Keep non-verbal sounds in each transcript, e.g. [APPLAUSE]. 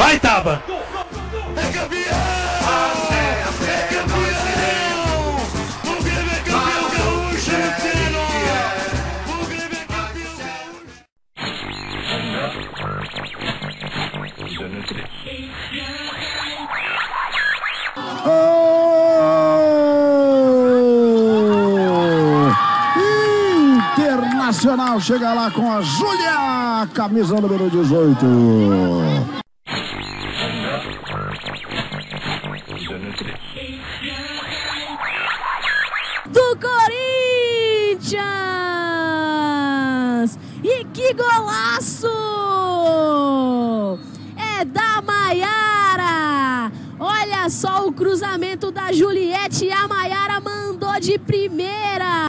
Vai, Taba! É campeão! É campeão! O Grêmio é campeão gaúcho, Luciano! O Grêmio é campeão gaúcho! Internacional chega lá com a Júlia, camisa número 18. Da Juliette a Maiara mandou de primeira!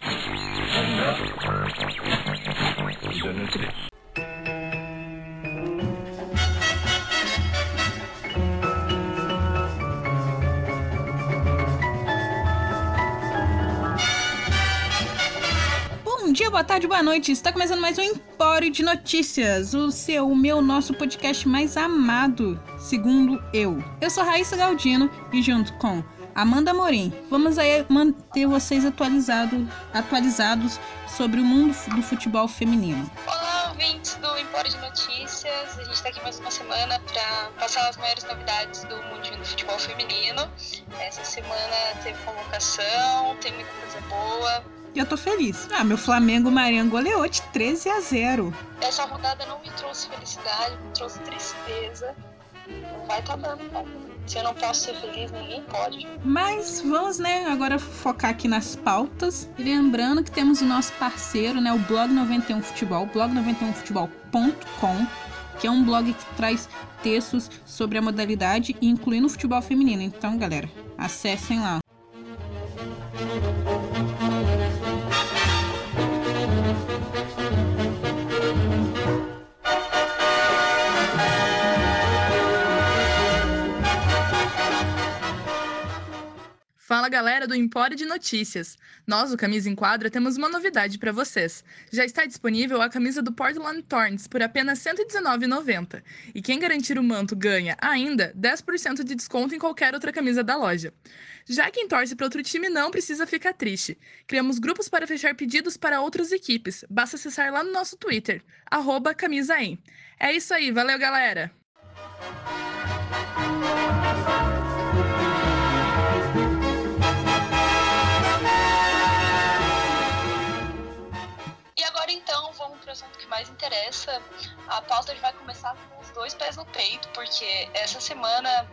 Bom dia, boa tarde, boa noite. Está começando mais um Empório de Notícias, o seu, o meu, nosso podcast mais amado, segundo eu. Eu sou Raíssa Galdino e junto com Amanda Morim, vamos aí manter vocês atualizado, atualizados sobre o mundo do futebol feminino. Olá, ouvintes do Empório de Notícias. A gente está aqui mais uma semana para passar as maiores novidades do mundo do futebol feminino. Essa semana teve convocação, tem muita coisa boa. E eu tô feliz. Ah, meu Flamengo Marinho goleou de 13 a 0. Essa rodada não me trouxe felicidade, me trouxe tristeza. Não vai tá dando, não. Se eu não posso ser feliz, ninguém pode. Mas vamos, né, agora focar aqui nas pautas. E lembrando que temos o nosso parceiro, né, o Blog 91 Futebol, blog91futebol.com, que é um blog que traz textos sobre a modalidade, incluindo o futebol feminino. Então, galera, acessem lá. Galera do Empório de Notícias. Nós, do Camisa em Quadra, temos uma novidade para vocês. Já está disponível a camisa do Portland Thorns por apenas R$ 119,90. E quem garantir o manto ganha ainda 10% de desconto em qualquer outra camisa da loja. Já quem torce para outro time não precisa ficar triste. Criamos grupos para fechar pedidos para outras equipes. Basta acessar lá no nosso Twitter, camisaem. É isso aí, valeu galera! Então vamos para o assunto que mais interessa. A pauta vai começar com os dois pés no peito, porque essa semana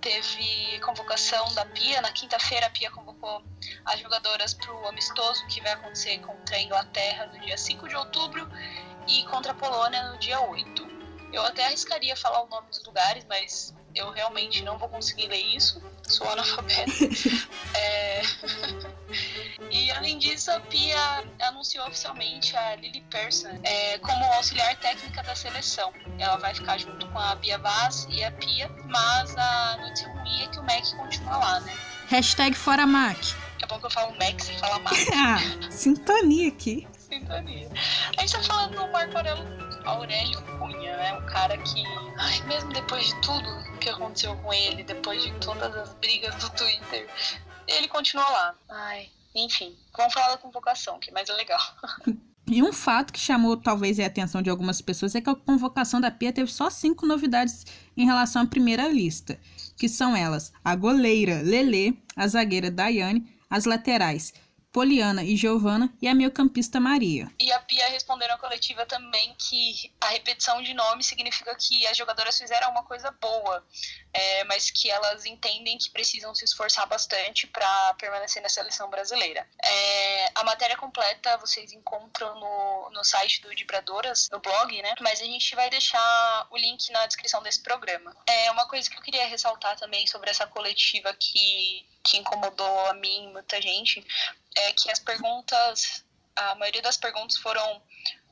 teve convocação da Pia. Na quinta-feira a Pia convocou as jogadoras para o amistoso que vai acontecer contra a Inglaterra no dia 5 de outubro e contra a Polônia no dia 8. Eu até arriscaria falar o nome dos lugares, mas eu realmente não vou conseguir ler isso. Sou analfabeta. [LAUGHS] É... [LAUGHS] E além disso, a Pia anunciou oficialmente a Lily Persson é, como auxiliar técnica da seleção. Ela vai ficar junto com a Bia Vaz e a Pia, mas a notícia ruim é que o Mac continua lá, né? Hashtag fora Mac. Daqui a pouco eu falo Mac, você fala Mac. [LAUGHS] Ah, sintonia aqui. Sintonia. A gente tá falando do Marco Aurélio, Aurélio Cunha, né? O cara que, ai, mesmo depois de tudo que aconteceu com ele, depois de todas as brigas do Twitter, ele continua lá. Ai, enfim, vamos falar da convocação, que é mais legal. [LAUGHS] E um fato que chamou talvez a atenção de algumas pessoas é que a convocação da Pia teve só cinco novidades em relação à primeira lista, que são elas: a goleira Lelê, a zagueira Daiane, as laterais Poliana e Giovana e a meio-campista Maria. E a Pia respondeu na coletiva também que a repetição de nome significa que as jogadoras fizeram uma coisa boa, é, mas que elas entendem que precisam se esforçar bastante para permanecer na seleção brasileira. É, a matéria completa vocês encontram no, no site do Vibradoras, no blog, né? Mas a gente vai deixar o link na descrição desse programa. É uma coisa que eu queria ressaltar também sobre essa coletiva que, que incomodou a mim e muita gente é que as perguntas, a maioria das perguntas foram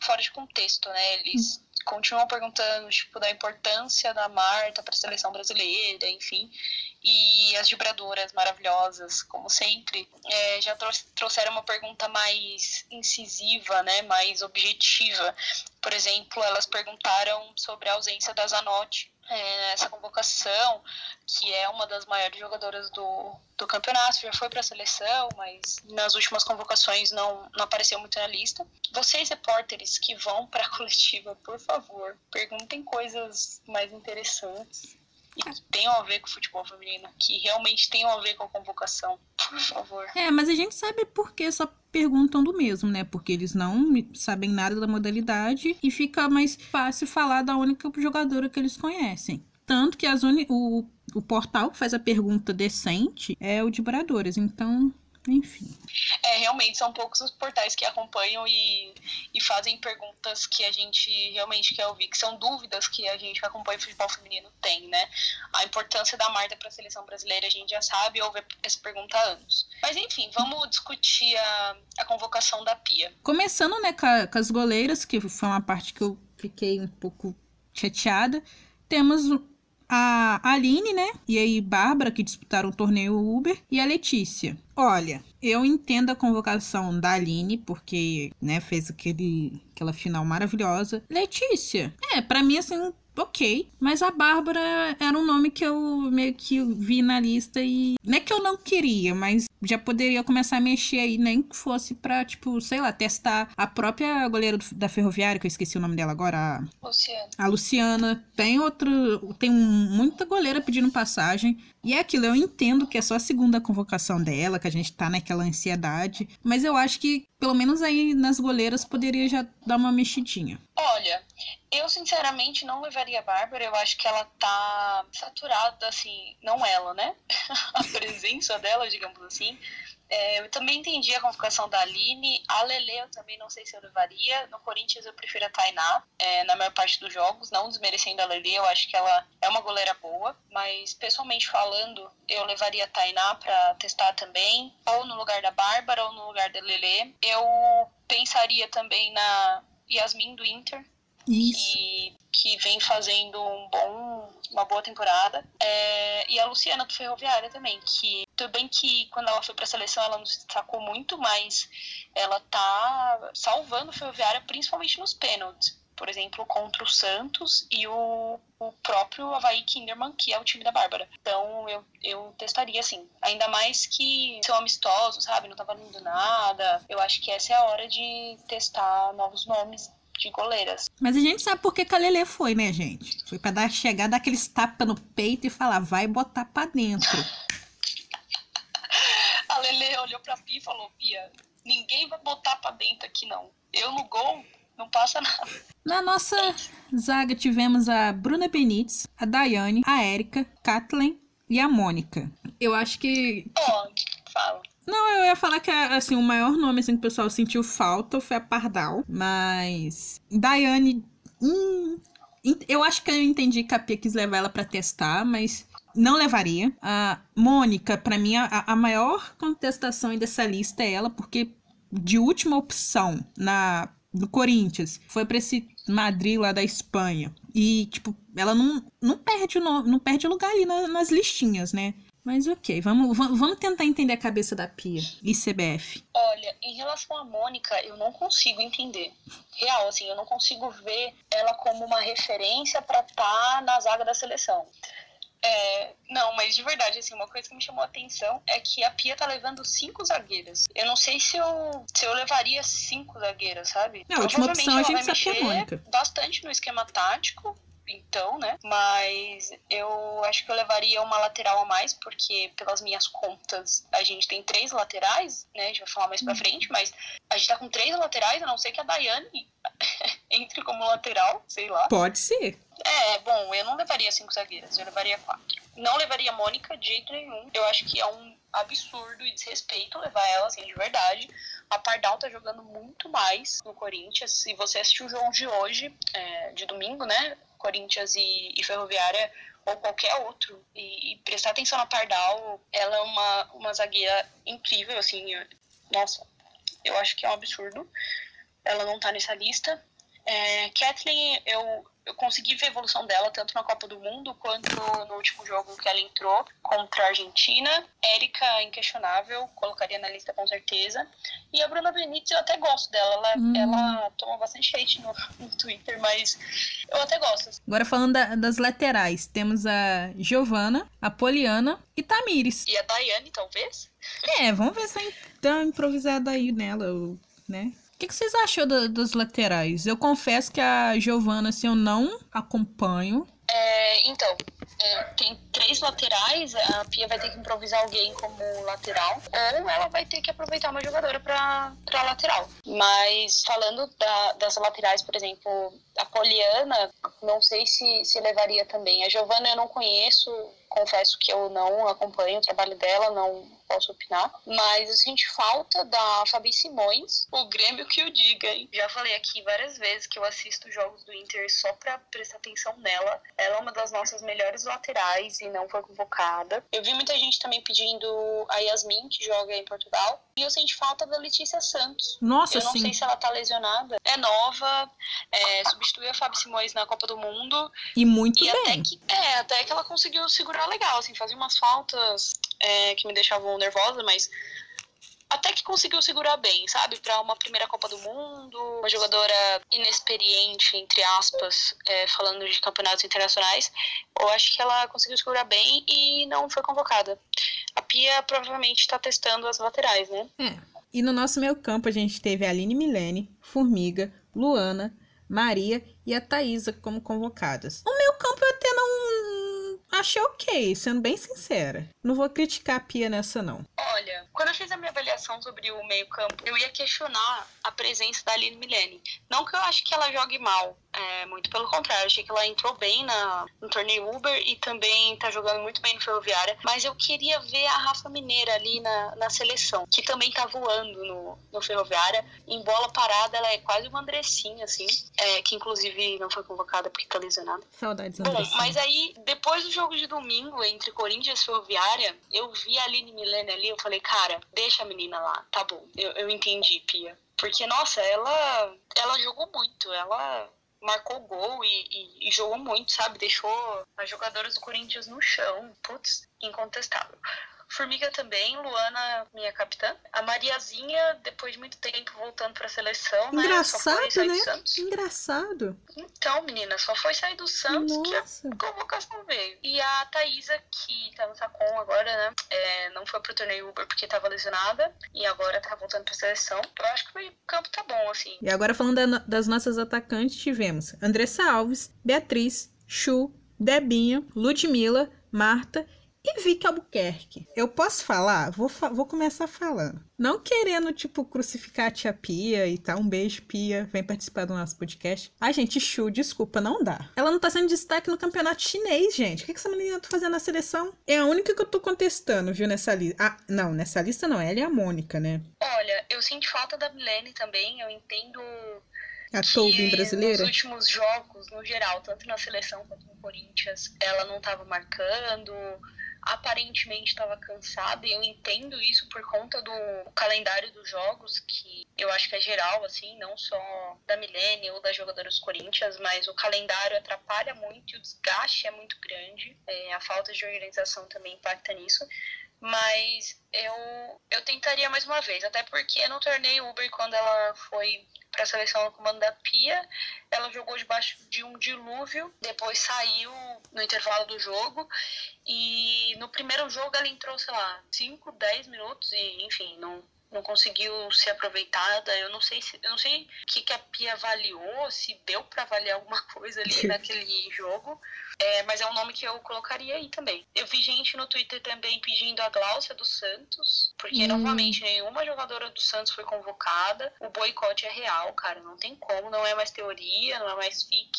fora de contexto, né? Eles continuam perguntando, tipo, da importância da Marta para a seleção brasileira, enfim. E as vibradoras maravilhosas, como sempre, é, já trouxeram uma pergunta mais incisiva, né? Mais objetiva. Por exemplo, elas perguntaram sobre a ausência da Zanotti é, essa convocação, que é uma das maiores jogadoras do, do campeonato, já foi para a seleção, mas nas últimas convocações não, não apareceu muito na lista. Vocês, repórteres que vão para a [LAUGHS] coletiva, por favor, perguntem coisas mais interessantes que tenham a ver com o futebol feminino, que realmente tenham a ver com a convocação, por favor. É, mas a gente sabe por que só perguntam do mesmo, né? Porque eles não sabem nada da modalidade e fica mais fácil falar da única jogadora que eles conhecem. Tanto que as uni o, o portal que faz a pergunta decente é o de Bradoras. Então, enfim. É, realmente são poucos os portais que acompanham e, e fazem perguntas que a gente realmente quer ouvir, que são dúvidas que a gente que acompanha o futebol feminino tem, né? A importância da Marta para a seleção brasileira a gente já sabe, ouve essa pergunta há anos. Mas enfim, vamos discutir a, a convocação da Pia. Começando, né, com as goleiras, que foi uma parte que eu fiquei um pouco chateada. Temos a Aline, né? E aí Bárbara, que disputaram o torneio Uber, e a Letícia. Olha, eu entendo a convocação da Aline, porque, né, fez aquele, aquela final maravilhosa. Letícia, é, para mim, assim, ok. Mas a Bárbara era um nome que eu meio que vi na lista e. Não é que eu não queria, mas já poderia começar a mexer aí, nem que fosse pra, tipo, sei lá, testar a própria goleira do- da Ferroviária, que eu esqueci o nome dela agora, a Luciana. a Luciana, tem outro. Tem um- muita goleira pedindo passagem. E é aquilo, eu entendo que é só a segunda convocação dela, que a gente tá naquela ansiedade. Mas eu acho que, pelo menos aí nas goleiras, poderia já dar uma mexidinha. Olha, eu sinceramente não levaria a Bárbara, eu acho que ela tá saturada, assim, não ela, né? [LAUGHS] a presença dela, digamos assim. É, eu também entendi a convocação da Aline. A Lele eu também não sei se eu levaria. No Corinthians eu prefiro a Tainá, é, na maior parte dos jogos, não desmerecendo a Lele, eu acho que ela é uma goleira boa. Mas pessoalmente falando, eu levaria a Tainá pra testar também, ou no lugar da Bárbara, ou no lugar da Lele. Eu pensaria também na Yasmin do Inter, Isso. que, que vem fazendo um bom, uma boa temporada. É, e a Luciana do Ferroviária também, que tudo bem que quando ela foi pra seleção ela não se destacou muito, mas ela tá salvando o Ferroviária principalmente nos pênaltis. Por exemplo, contra o Santos e o, o próprio Havaí Kinderman, que é o time da Bárbara. Então eu, eu testaria assim. Ainda mais que são amistosos, sabe? Não tá valendo nada. Eu acho que essa é a hora de testar novos nomes de goleiras. Mas a gente sabe por que Lelê foi, né, gente? Foi pra dar, chegar, dar aqueles tapas no peito e falar, vai botar pra dentro. [LAUGHS] A Lele olhou pra Pia e falou: Pia, ninguém vai botar pra dentro aqui não. Eu no gol, não passa nada. Na nossa zaga tivemos a Bruna Benites, a Daiane, a Érica, Kathleen e a Mônica. Eu acho que Ó, fala. Não, eu ia falar que assim, o maior nome assim, que o pessoal sentiu falta foi a Pardal. Mas. Daiane. hum, eu acho que eu entendi que a Pia quis levar ela pra testar, mas não levaria. A Mônica, pra mim, a, a maior contestação dessa lista é ela, porque de última opção na. No Corinthians, foi pra esse Madrid lá da Espanha. E, tipo, ela não, não, perde, o não perde lugar ali na- nas listinhas, né? Mas ok, vamos, va- vamos tentar entender a cabeça da Pia e CBF. Olha, em relação à Mônica, eu não consigo entender. Real, assim, eu não consigo ver ela como uma referência pra estar na zaga da seleção. É, não, mas de verdade, assim, uma coisa que me chamou a atenção é que a Pia tá levando cinco zagueiras. Eu não sei se eu, se eu levaria cinco zagueiras, sabe? Não, a última opção a gente sabe que é Mônica. bastante no esquema tático, então, né? Mas eu acho que eu levaria uma lateral a mais, porque pelas minhas contas a gente tem três laterais, né? A gente vai falar mais pra frente, mas a gente tá com três laterais, a não ser que a Daiane [LAUGHS] entre como lateral, sei lá. Pode ser. É, bom, eu não levaria cinco zagueiras, eu levaria quatro. Não levaria a Mônica de jeito nenhum. Eu acho que é um absurdo e desrespeito levar ela, assim, de verdade. A Pardal tá jogando muito mais no Corinthians. Se você assistiu o jogo de hoje, é, de domingo, né? Corinthians e, e Ferroviária ou qualquer outro, e, e prestar atenção na Pardal, ela é uma, uma zagueira incrível, assim. eu- nossa, eu acho que é um absurdo ela não tá nessa lista. É, Kathleen, eu eu consegui ver a evolução dela tanto na Copa do Mundo quanto no último jogo que ela entrou contra a Argentina. Érica, inquestionável, colocaria na lista com certeza. E a Bruna Benítez, eu até gosto dela. Ela, Hum. ela toma bastante hate no, no Twitter, mas eu até gosto. Agora falando da- das laterais, temos a Giovana, a Poliana e Tamires. E a Daiane, talvez? É, vamos ver se vai dar uma improvisada aí nela, né? Que, que vocês achou da- das laterais? Eu confesso que a Giovana, assim, eu não acompanho. É, então, é, tem três laterais, a Pia vai ter que improvisar alguém como lateral, ou ela vai ter que aproveitar uma jogadora pra lateral. Mas falando da- das laterais, por exemplo, a Poliana, não sei se, se levaria também. A Giovana eu não conheço, confesso que eu não acompanho o trabalho dela, não posso opinar. Mas eu senti falta da Fabi Simões, o Grêmio que o diga, hein? Já falei aqui várias vezes que eu assisto jogos do Inter só pra prestar atenção nela. Ela é uma das nossas melhores laterais e não foi convocada. Eu vi muita gente também pedindo a Yasmin, que joga em Portugal. E eu senti falta da Letícia Santos. Nossa, Eu não sim. sei se ela tá lesionada. É nova, é, substitui a Fabi Simões na Copa do Mundo. E muito E bem. até que, é, até que ela conseguiu segurar legal, assim, fazia umas faltas é, que me deixavam nervosa, mas até que conseguiu segurar bem, sabe? Pra uma primeira Copa do Mundo, uma jogadora inexperiente, entre aspas, é, falando de campeonatos internacionais, eu acho que ela conseguiu segurar bem e não foi convocada. A Pia provavelmente tá testando as laterais, né? É. E no nosso meio campo a gente teve a Aline Milene, Formiga, Luana, Maria e a Thaísa como convocadas. O meio campo não achei ok, sendo bem sincera. Não vou criticar a Pia nessa, não. Olha, quando eu fiz a minha avaliação sobre o meio-campo, eu ia questionar a presença da Aline Milene. Não que eu acho que ela jogue mal, é, muito pelo contrário, achei que ela entrou bem na, no torneio Uber e também tá jogando muito bem no Ferroviária. Mas eu queria ver a Rafa Mineira ali na, na seleção, que também tá voando no, no Ferroviária. Em bola parada, ela é quase uma Andressinha, assim, é, que inclusive não foi convocada porque tá lesionada. Saudades, Bom, mas aí, depois do jogo de domingo entre Corinthians e Ferroviária, eu vi a Aline Milene ali, eu falei, cara, deixa a menina lá, tá bom. Eu, eu entendi, Pia. Porque, nossa, ela, ela jogou muito, ela marcou gol e, e- e jogou muito, sabe? Deixou as jogadoras do Corinthians no chão. Putz, incontestável. Formiga também, Luana, minha capitã. A Mariazinha, depois de muito tempo voltando pra seleção, né? Só foi Engraçado, né? Santos. Engraçado. Então, menina, só foi sair do Santos que a Nossa. convocação veio. E a Thaísa, que tá no Sacon agora, né? é, não foi pro torneio Uber porque tava lesionada. E agora tá voltando pra seleção. Eu acho que o meio campo tá bom, assim. E agora falando da das nossas atacantes, tivemos Andressa Alves, Beatriz, Chu, Debinha, Ludmilla, Marta e Vicky Albuquerque. Eu posso falar? Vou, fa- vou começar falando. Não querendo, tipo, crucificar a tia Pia e tal. Um beijo, Pia. Vem participar do nosso podcast. Ai, gente, Chu, desculpa, não dá. Ela não tá sendo destaque no campeonato chinês, gente. O que, que essa menina tá fazendo na seleção? É a única que eu tô contestando, viu, nessa lista. Ah, não, nessa lista não. Ela é a Mônica, né? Olha, eu sinto falta da Milene também. Eu entendo A que Tolvin nos brasileira. últimos jogos, no geral, tanto na seleção quanto no Corinthians, ela não tava marcando. Aparentemente estava cansada e eu entendo isso por conta do calendário dos jogos, que eu acho que é geral, assim, não só da Milene ou das jogadoras do Corinthians, mas o calendário atrapalha muito e o desgaste é muito grande. É, a falta de organização também impacta nisso. Mas eu, eu tentaria mais uma vez, até porque no torneio Uber, quando ela foi para a seleção no comando da Pia, ela jogou debaixo de um dilúvio, depois saiu no intervalo do jogo. E no primeiro jogo ela entrou, sei lá, 5, 10 minutos e, enfim, não, não conseguiu ser aproveitada. Eu não sei se eu não sei o que, que a Pia avaliou, se deu para avaliar alguma [LAUGHS] coisa ali [LAUGHS] naquele jogo. É, mas é um nome que eu colocaria aí também. Eu vi gente no Twitter também pedindo a Gláucia do Santos, porque Hum. novamente nenhuma jogadora do Santos foi convocada. O boicote é real, cara, não tem como, não é mais teoria, não é mais fic.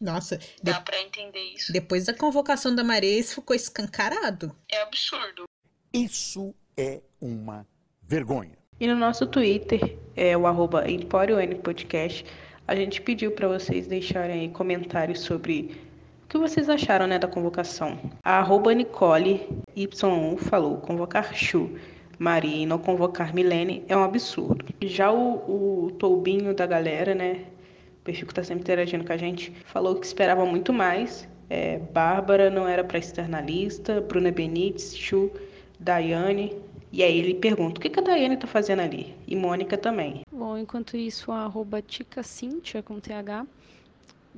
Nossa, de- Dá pra entender isso. depois da convocação da Maria, isso ficou escancarado. É absurdo. Isso é uma vergonha. E no nosso Twitter, é o arroba Podcast, a gente pediu para vocês deixarem aí comentários sobre o que vocês acharam né, da convocação. A arroba Nicole Y1 falou, convocar Chu, Maria e não convocar Milene é um absurdo. Já o, o Toubinho da galera, né, perfil que está sempre interagindo com a gente, falou que esperava muito mais. É, Bárbara não era para externalista, Bruna Benites, Chu, Daiane. E aí ele pergunta, o que, que a Daiane está fazendo ali? E Mônica também. Bom, enquanto isso, a arroba Tica Cintia, com TH,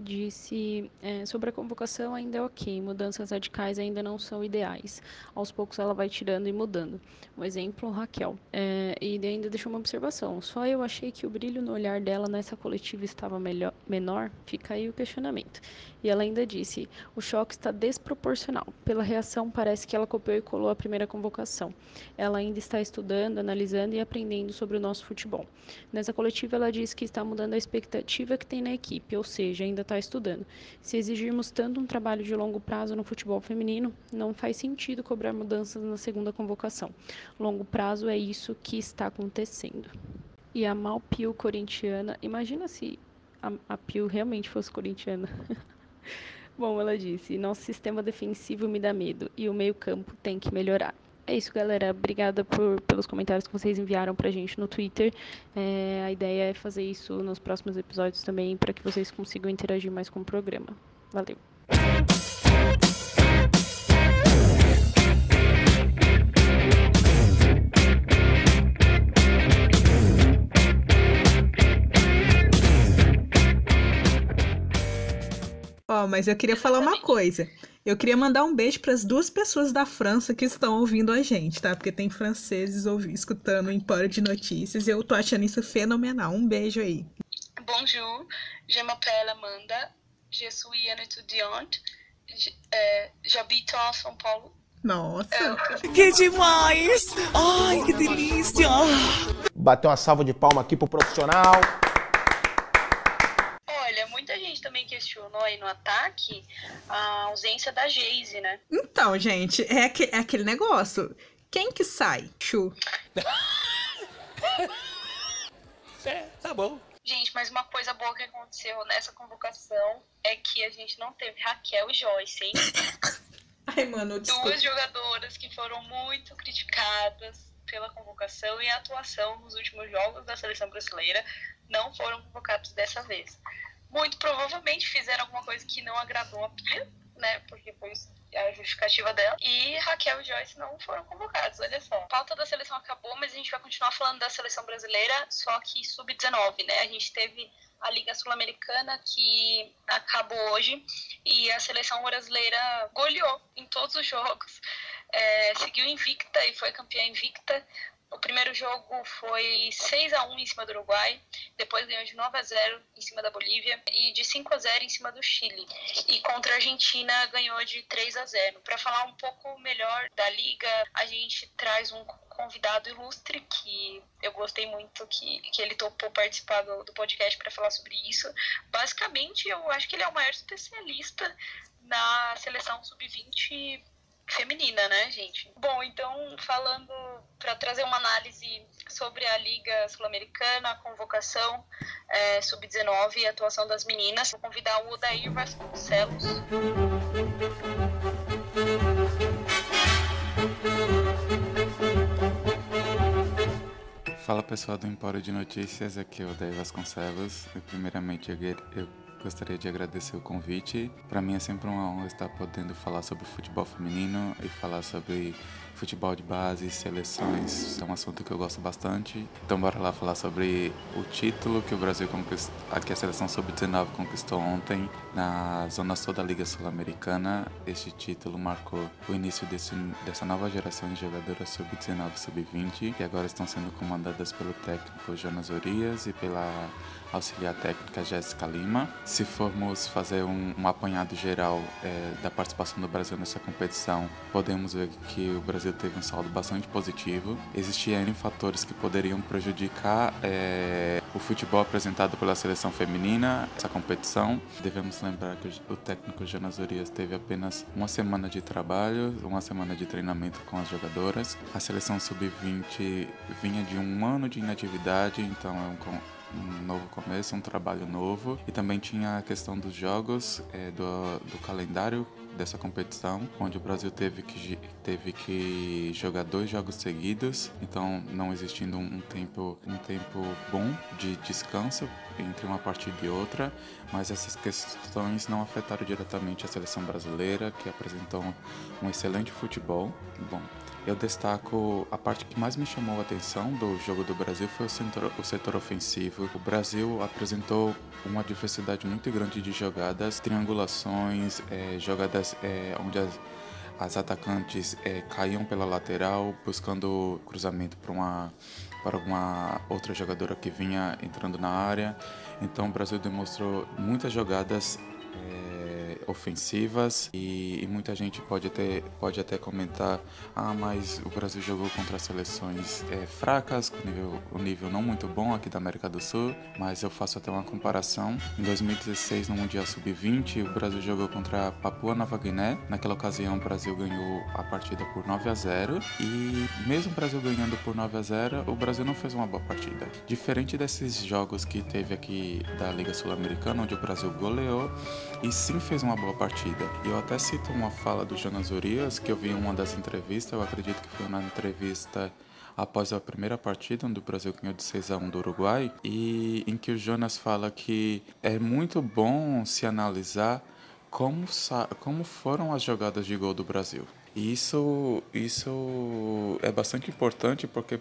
disse é, sobre a convocação ainda é ok, mudanças radicais ainda não são ideais. Aos poucos ela vai tirando e mudando. Um exemplo, Raquel. É, e ainda deixou uma observação. Só eu achei que o brilho no olhar dela nessa coletiva estava melhor, menor. Fica aí o questionamento. E ela ainda disse: o choque está desproporcional. Pela reação, parece que ela copiou e colou a primeira convocação. Ela ainda está estudando, analisando e aprendendo sobre o nosso futebol. Nessa coletiva, ela disse que está mudando a expectativa que tem na equipe, ou seja, ainda está estudando. Se exigirmos tanto um trabalho de longo prazo no futebol feminino, não faz sentido cobrar mudanças na segunda convocação. Longo prazo é isso que está acontecendo. E a Malpio corintiana, imagina se a, a Pio realmente fosse corintiana. [LAUGHS] Bom, ela disse: nosso sistema defensivo me dá medo e o meio-campo tem que melhorar. É isso, galera. Obrigada por, pelos comentários que vocês enviaram pra gente no Twitter. É, a ideia é fazer isso nos próximos episódios também, para que vocês consigam interagir mais com o programa. Valeu. Ó, mas eu queria falar uma coisa. Eu queria mandar um beijo para as duas pessoas da França que estão ouvindo a gente, tá? Porque tem franceses ouvi, escutando o Empório de Notícias e eu tô achando isso fenomenal. Um beijo aí. Bonjour, je m'appelle Amanda, je suis une étudiante, euh, j'habite en São Paulo. Nossa. Que demais! Ai, que delícia! Bater uma salva de palma aqui pro profissional. Também questionou aí no ataque a ausência da Geise, né? Então, gente, é, aque- é aquele negócio. Quem que sai? Chu. [LAUGHS] É, tá bom. Gente, mas uma coisa boa que aconteceu nessa convocação é que a gente não teve Raquel e Joyce, hein? [COUGHS] Ai, mano, desculpa. Duas jogadoras que foram muito criticadas pela convocação e a atuação nos últimos jogos da seleção brasileira não foram convocadas dessa vez. Muito provavelmente fizeram alguma coisa que não agradou a Pia, né? Porque foi a justificativa dela. E Raquel e Joyce não foram convocados, olha só. A pauta da seleção acabou, mas a gente vai continuar falando da seleção brasileira, só que sub-19, né? A gente teve a Liga Sul-Americana que acabou hoje e a seleção brasileira goleou em todos os jogos. É, seguiu invicta e foi campeã invicta. O primeiro jogo foi 6 a 1 em cima do Uruguai, depois ganhou de 9 a 0 em cima da Bolívia e de 5 a 0 em cima do Chile. E contra a Argentina ganhou de 3 a 0. Para falar um pouco melhor da liga, a gente traz um convidado ilustre que eu gostei muito que, que ele topou participar do, do podcast para falar sobre isso. Basicamente, eu acho que ele é o maior especialista na seleção sub-20 feminina, né, gente? Bom, então, falando para trazer uma análise sobre a Liga Sul-Americana, a convocação é, sub-19 e a atuação das meninas, vou convidar o Odair Vasconcelos. Fala pessoal do Empório de Notícias, aqui é o Daí Vasconcelos. Primeiramente, eu gue- eu gostaria de agradecer o convite. Para mim é sempre uma honra estar podendo falar sobre futebol feminino e falar sobre futebol de base, seleções. É um assunto que eu gosto bastante. Então, bora lá falar sobre o título que o Brasil conquistou, que a seleção sub-19 conquistou ontem na Zona Sul da Liga Sul-Americana. Este título marcou o início desse, dessa nova geração de jogadoras sub-19 e sub-20 que agora estão sendo comandadas pelo técnico Jonas Urias e pela auxiliar técnica Jéssica Lima. Se formos fazer um, um apanhado geral eh, da participação do Brasil nessa competição, podemos ver que o Brasil teve um saldo bastante positivo. Existiam fatores que poderiam prejudicar eh, o futebol apresentado pela seleção feminina essa competição. Devemos lembrar que o, técnico Jonas Urias teve apenas uma semana de trabalho, uma semana de treinamento com as jogadoras. A seleção sub-20 vinha de um ano de inatividade, então é um um novo começo, um trabalho novo. E também tinha a questão dos jogos, eh, do, do calendário dessa competição, onde o Brasil teve que, teve que jogar dois jogos seguidos, então não existindo um tempo, um tempo bom de descanso entre uma partida e outra, mas essas questões não afetaram diretamente a seleção brasileira, que apresentou um excelente futebol. Bom, eu destaco a parte que mais me chamou a atenção do jogo do Brasil foi o setor, o setor ofensivo. O Brasil apresentou uma diversidade muito grande de jogadas, triangulações, é, jogadas é, onde as, as atacantes é, caíam pela lateral, buscando cruzamento para uma para alguma outra jogadora que vinha entrando na área. Então o Brasil demonstrou muitas jogadas ofensivas e, e, muita gente pode até, pode até comentar ah, mas o Brasil jogou contra seleções é, fracas, com nível, um nível não muito bom aqui da América do Sul, mas eu faço até uma comparação. Em 2016, no Mundial Sub-20, o Brasil jogou contra a Papua Nova Guiné. Naquela ocasião, o Brasil ganhou a partida por 9 a 0 e mesmo o Brasil ganhando por 9 a 0, o Brasil não fez uma boa partida. Diferente desses jogos que teve aqui da Liga Sul-Americana, onde o Brasil goleou e sim fez uma boa partida. E eu até cito uma fala do Jonas Urias, que eu vi em uma das entrevistas, eu acredito que foi na entrevista após a primeira partida, onde o Brasil ganhou de 6 a 1 do Uruguai, e em que o Jonas fala que é muito bom se analisar como, como foram as jogadas de gol do Brasil. E isso, isso é bastante importante porque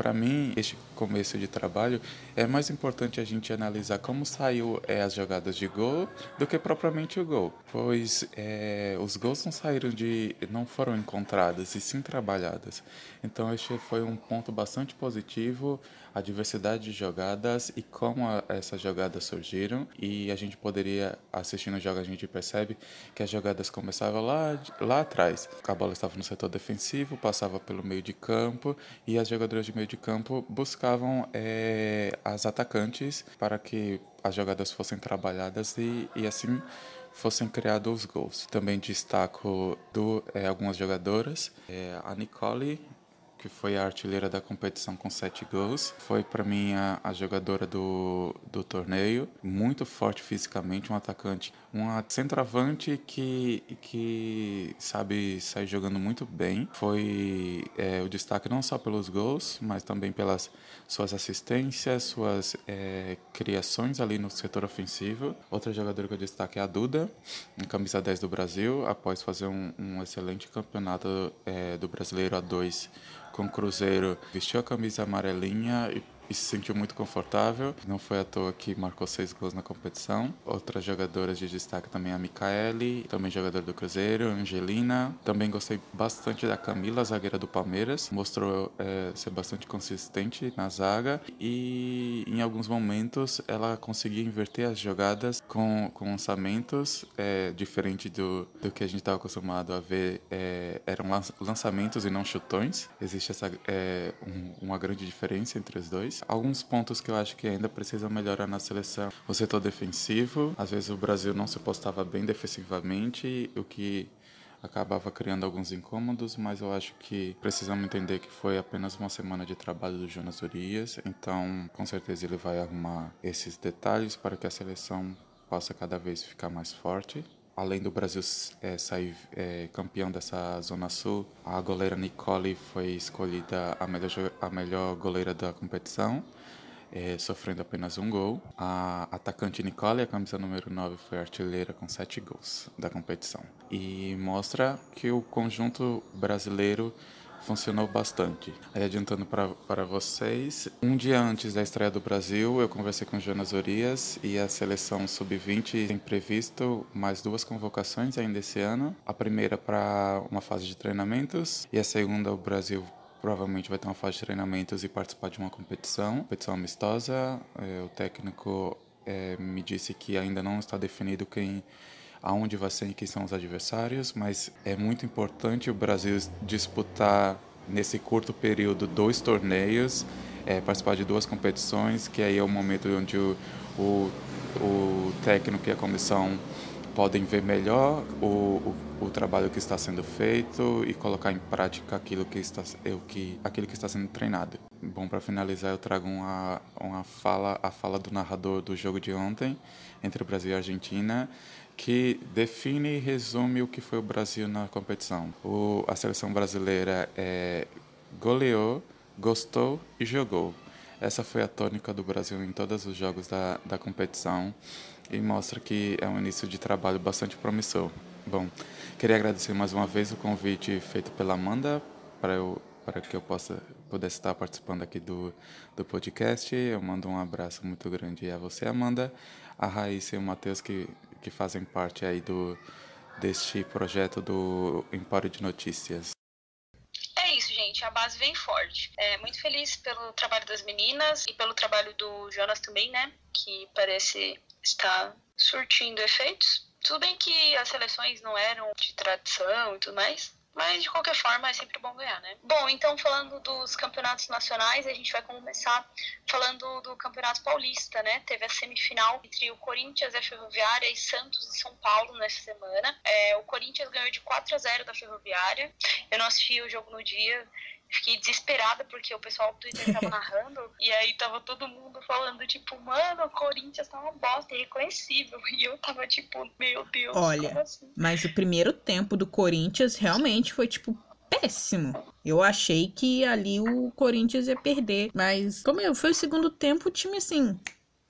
para mim, este começo de trabalho, é mais importante a gente analisar como saiu é, as jogadas de gol do que propriamente o gol, pois é, os gols não saíram de, não foram encontrados e sim trabalhadas. Então este foi um ponto bastante positivo a diversidade de jogadas e como a, essas jogadas surgiram. E a gente poderia, assistindo o jogo, a gente percebe que as jogadas começavam lá, lá atrás. A bola estava no setor defensivo, passava pelo meio de campo e as jogadoras de meio de campo buscavam é, as atacantes para que as jogadas fossem trabalhadas e, e assim fossem criados os gols. Também destaco do, é, algumas jogadoras, é, a Nicole que foi a artilheira da competição com sete gols. Foi para mim a, a, jogadora do, do torneio, muito forte fisicamente, um atacante, uma centroavante que, que sabe sair jogando muito bem. Foi é, o destaque não só pelos gols, mas também pelas suas assistências, suas é, criações ali no setor ofensivo. Outra jogadora que eu destaque é a Duda, em camisa 10 do Brasil, após fazer um, um excelente campeonato é, do Brasileiro A2 com o Cruzeiro, vestiu a camisa amarelinha e e se sentiu muito confortável. Não foi à toa que marcou seis gols na competição. Outras jogadoras de destaque também a Micaele, também jogadora do Cruzeiro, Angelina. Também gostei bastante da Camila, zagueira do Palmeiras. Mostrou é, ser bastante consistente na zaga e em alguns momentos ela conseguia inverter as jogadas com, com lançamentos é, diferente do, do que a gente estava acostumado a ver. É, eram lançamentos e não chutões. Existe essa é, um, uma grande diferença entre os dois. Alguns pontos que eu acho que ainda precisam melhorar na seleção. O setor defensivo, às vezes o Brasil não se postava bem defensivamente, o que acabava criando alguns incômodos, mas eu acho que precisamos entender que foi apenas uma semana de trabalho do Jonas Urias, então com certeza ele vai arrumar esses detalhes para que a seleção possa cada vez ficar mais forte além do Brasil é, sair é, campeão dessa Zona Sul, a goleira Nicole foi escolhida a melhor, a melhor goleira da competição, é, sofrendo apenas um gol. A atacante Nicole, a camisa número 9, foi artilheira com sete gols da competição. E mostra que o conjunto brasileiro funcionou bastante. Aí adiantando para vocês, um dia antes da estreia do Brasil, eu conversei com Jonas Orias e a seleção sub-20 tem previsto mais duas convocações ainda esse ano. A primeira para uma fase de treinamentos e a segunda o Brasil provavelmente vai ter uma fase de treinamentos e participar de uma competição, competição amistosa. É, o técnico é, me disse que ainda não está definido quem aonde vai ser e quem são os adversários, mas é muito importante o Brasil disputar nesse curto período dois torneios, é, participar de duas competições, que aí é o momento onde o, o, o técnico e a comissão podem ver melhor o, o, o, trabalho que está sendo feito e colocar em prática aquilo que está, é o que, aquilo que está sendo treinado. Bom, para finalizar, eu trago uma, uma fala, a fala do narrador do jogo de ontem entre Brasil e Argentina, que define e resume o que foi o Brasil na competição. O, a seleção brasileira é, goleou, gostou e jogou. Essa foi a tônica do Brasil em todos os jogos da, da competição e mostra que é um início de trabalho bastante promissor. Bom, queria agradecer mais uma vez o convite feito pela Amanda para eu para que eu possa pudesse estar participando aqui do, do podcast. Eu mando um abraço muito grande a você, Amanda, a Raíssa e o Matheus que, que fazem parte aí do deste projeto do Empório de Notícias. É isso, gente. A base vem forte. É, muito feliz pelo trabalho das meninas e pelo trabalho do Jonas também, né? Que parece estar surtindo efeitos. Tudo bem que as seleções não eram de tradição e tudo mais, mas de qualquer forma é sempre bom ganhar, né? Bom, então falando dos campeonatos nacionais, a gente vai começar falando do Campeonato Paulista, né? Teve a semifinal entre o Corinthians, a Ferroviária e Santos e São Paulo nessa semana. É, o Corinthians ganhou de 4 a 0 da Ferroviária. Eu não assisti o jogo no dia, fiquei desesperada porque o pessoal do Twitter tava [LAUGHS] narrando e aí tava todo mundo falando, tipo, mano, o Corinthians tá uma bosta, irreconhecível. E eu tava tipo, meu Deus, Olha, assim? mas o primeiro tempo do Corinthians realmente foi, tipo, péssimo. Eu achei que ali o Corinthians ia perder, mas como eu, foi o segundo tempo, o time, assim,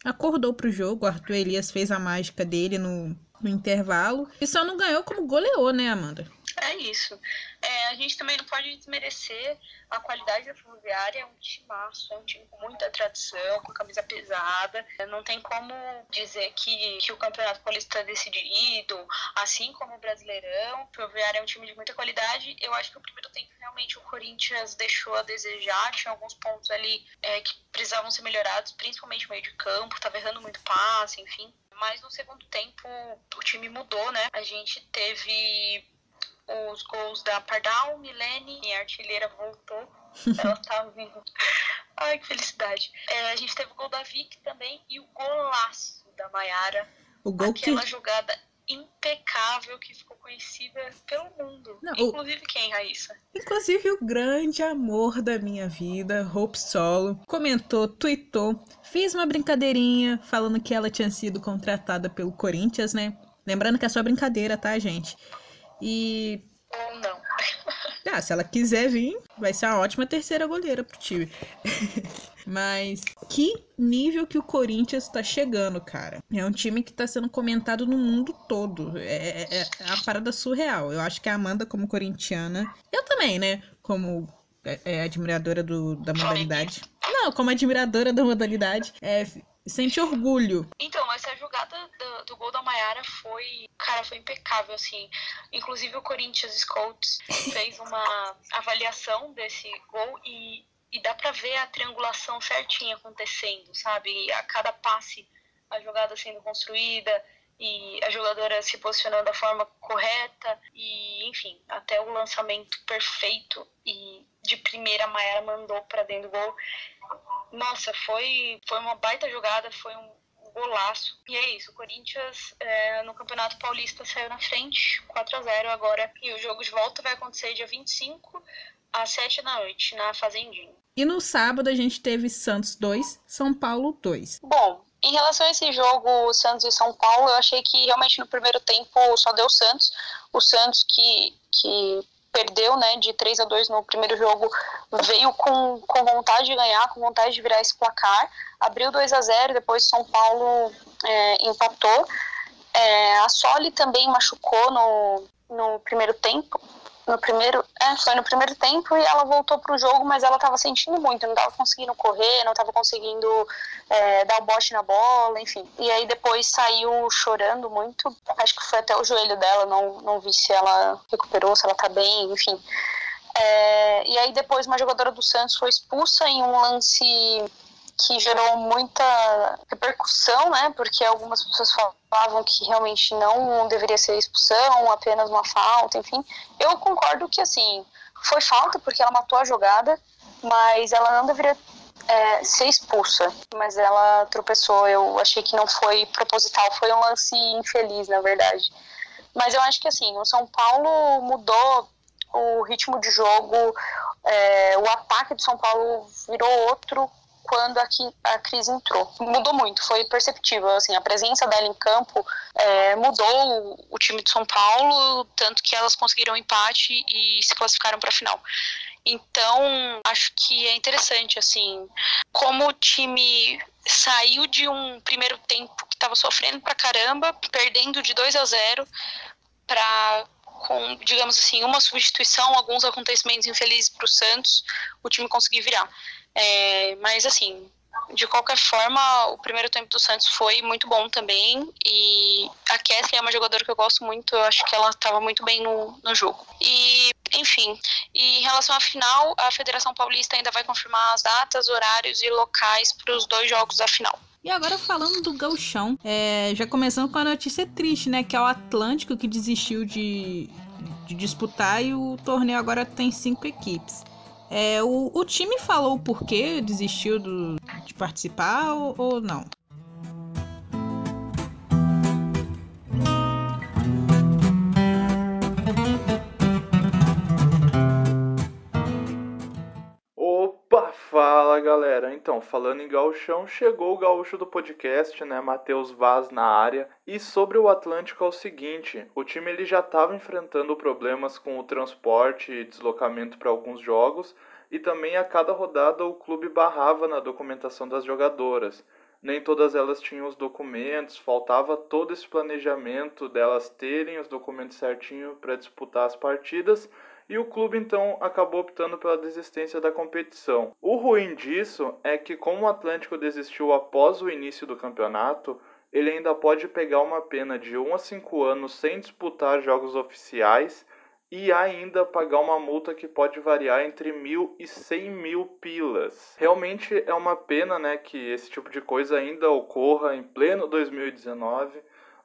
acordou pro jogo. O Arthur Elias fez a mágica dele no, no intervalo e só não ganhou como goleou, né, Amanda? É isso. É, a gente também não pode desmerecer a qualidade da Ferroviária, é um timaço, é um time com muita tradição, com camisa pesada. Não tem como dizer que, que o Campeonato Paulista é decidido, assim como o Brasileirão. A Ferroviária é um time de muita qualidade. Eu acho que o primeiro tempo realmente o Corinthians deixou a desejar, tinha alguns pontos ali é, que precisavam ser melhorados, principalmente o meio de campo, estava errando muito passe, enfim. Mas no segundo tempo o time mudou, né? A gente teve os gols da Pardal, Milene, minha artilheira voltou. [LAUGHS] Ela tá viva. Ai, que felicidade. É, a gente teve o gol da Vic também e o golaço da Maiara. O gol Aquela que. jogada impecável que ficou conhecida pelo mundo. Não, o- Inclusive quem, Raíssa? Inclusive, o grande amor da minha vida, Hope Solo, comentou, tweetou, fez uma brincadeirinha falando que ela tinha sido contratada pelo Corinthians, né? Lembrando que é só brincadeira, tá, gente? E. Ou não. [LAUGHS] Ah, se ela quiser vir, vai ser uma ótima terceira goleira pro time. [LAUGHS] Mas que nível que o Corinthians tá chegando, cara. É um time que tá sendo comentado no mundo todo. É, é, é uma parada surreal. Eu acho que a Amanda, como corintiana, eu também, né? Como é, é admiradora do, da modalidade. Não, como admiradora da modalidade, é, sente orgulho. Então, essa jogada do, do gol da Maiara foi, cara, foi impecável, assim. Inclusive o Corinthians Scouts [LAUGHS] fez uma avaliação desse gol e, e dá pra ver a triangulação certinha acontecendo, sabe? A cada passe, a jogada sendo construída e a jogadora se posicionando da forma correta e, enfim, até o lançamento perfeito e de primeira a Maiara mandou pra dentro do gol. Nossa, foi, foi uma baita jogada, foi um golaço. E é isso, o Corinthians é, no Campeonato Paulista saiu na frente, 4 a 0 agora. E o jogo de volta vai acontecer dia 25 às 7 da noite, na Fazendinha. E no sábado a gente teve Santos 2, São Paulo 2. Bom, em relação a esse jogo Santos e São Paulo, eu achei que realmente no primeiro tempo só deu Santos. O Santos que, que perdeu né, de 3 a 2 no primeiro jogo veio com, com vontade de ganhar, com vontade de virar esse placar. Abriu 2 a 0 depois São Paulo é, empatou. É, a Soli também machucou no, no primeiro tempo. No primeiro, é, foi no primeiro tempo e ela voltou pro jogo, mas ela estava sentindo muito, não estava conseguindo correr, não estava conseguindo é, dar o bote na bola, enfim. E aí depois saiu chorando muito. Acho que foi até o joelho dela, não, não vi se ela recuperou, se ela tá bem, enfim. É, e aí depois uma jogadora do Santos foi expulsa em um lance que gerou muita repercussão, né? Porque algumas pessoas falavam que realmente não deveria ser expulsão, apenas uma falta, enfim. Eu concordo que assim foi falta porque ela matou a jogada, mas ela não deveria é, ser expulsa. Mas ela tropeçou. Eu achei que não foi proposital, foi um lance infeliz, na verdade. Mas eu acho que assim o São Paulo mudou o ritmo de jogo, é, o ataque do São Paulo virou outro quando a, a Cris entrou. Mudou muito, foi perceptível. Assim, a presença dela em campo é, mudou o, o time de São Paulo, tanto que elas conseguiram empate e se classificaram para a final. Então, acho que é interessante, assim, como o time saiu de um primeiro tempo que estava sofrendo pra caramba, perdendo de 2 a 0 para com, digamos assim, uma substituição, alguns acontecimentos infelizes para o Santos, o time conseguir virar. É, mas, assim, de qualquer forma, o primeiro tempo do Santos foi muito bom também. E a Kathleen é uma jogadora que eu gosto muito, eu acho que ela estava muito bem no, no jogo. E, enfim, e em relação à final, a Federação Paulista ainda vai confirmar as datas, horários e locais para os dois jogos da final. E agora falando do gauchão, é, já começando com a notícia triste, né? Que é o Atlântico que desistiu de, de disputar e o torneio agora tem cinco equipes. É, o, o time falou o porquê desistiu do, de participar ou, ou não? Falando em gauchão, chegou o gaúcho do podcast, né, Matheus Vaz na área. E sobre o Atlântico é o seguinte, o time ele já estava enfrentando problemas com o transporte e deslocamento para alguns jogos, e também a cada rodada o clube barrava na documentação das jogadoras. Nem todas elas tinham os documentos, faltava todo esse planejamento delas terem os documentos certinho para disputar as partidas e o clube então acabou optando pela desistência da competição. O ruim disso é que, como o Atlântico desistiu após o início do campeonato, ele ainda pode pegar uma pena de 1 a 5 anos sem disputar jogos oficiais e ainda pagar uma multa que pode variar entre mil e cem mil pilas. Realmente é uma pena né, que esse tipo de coisa ainda ocorra em pleno 2019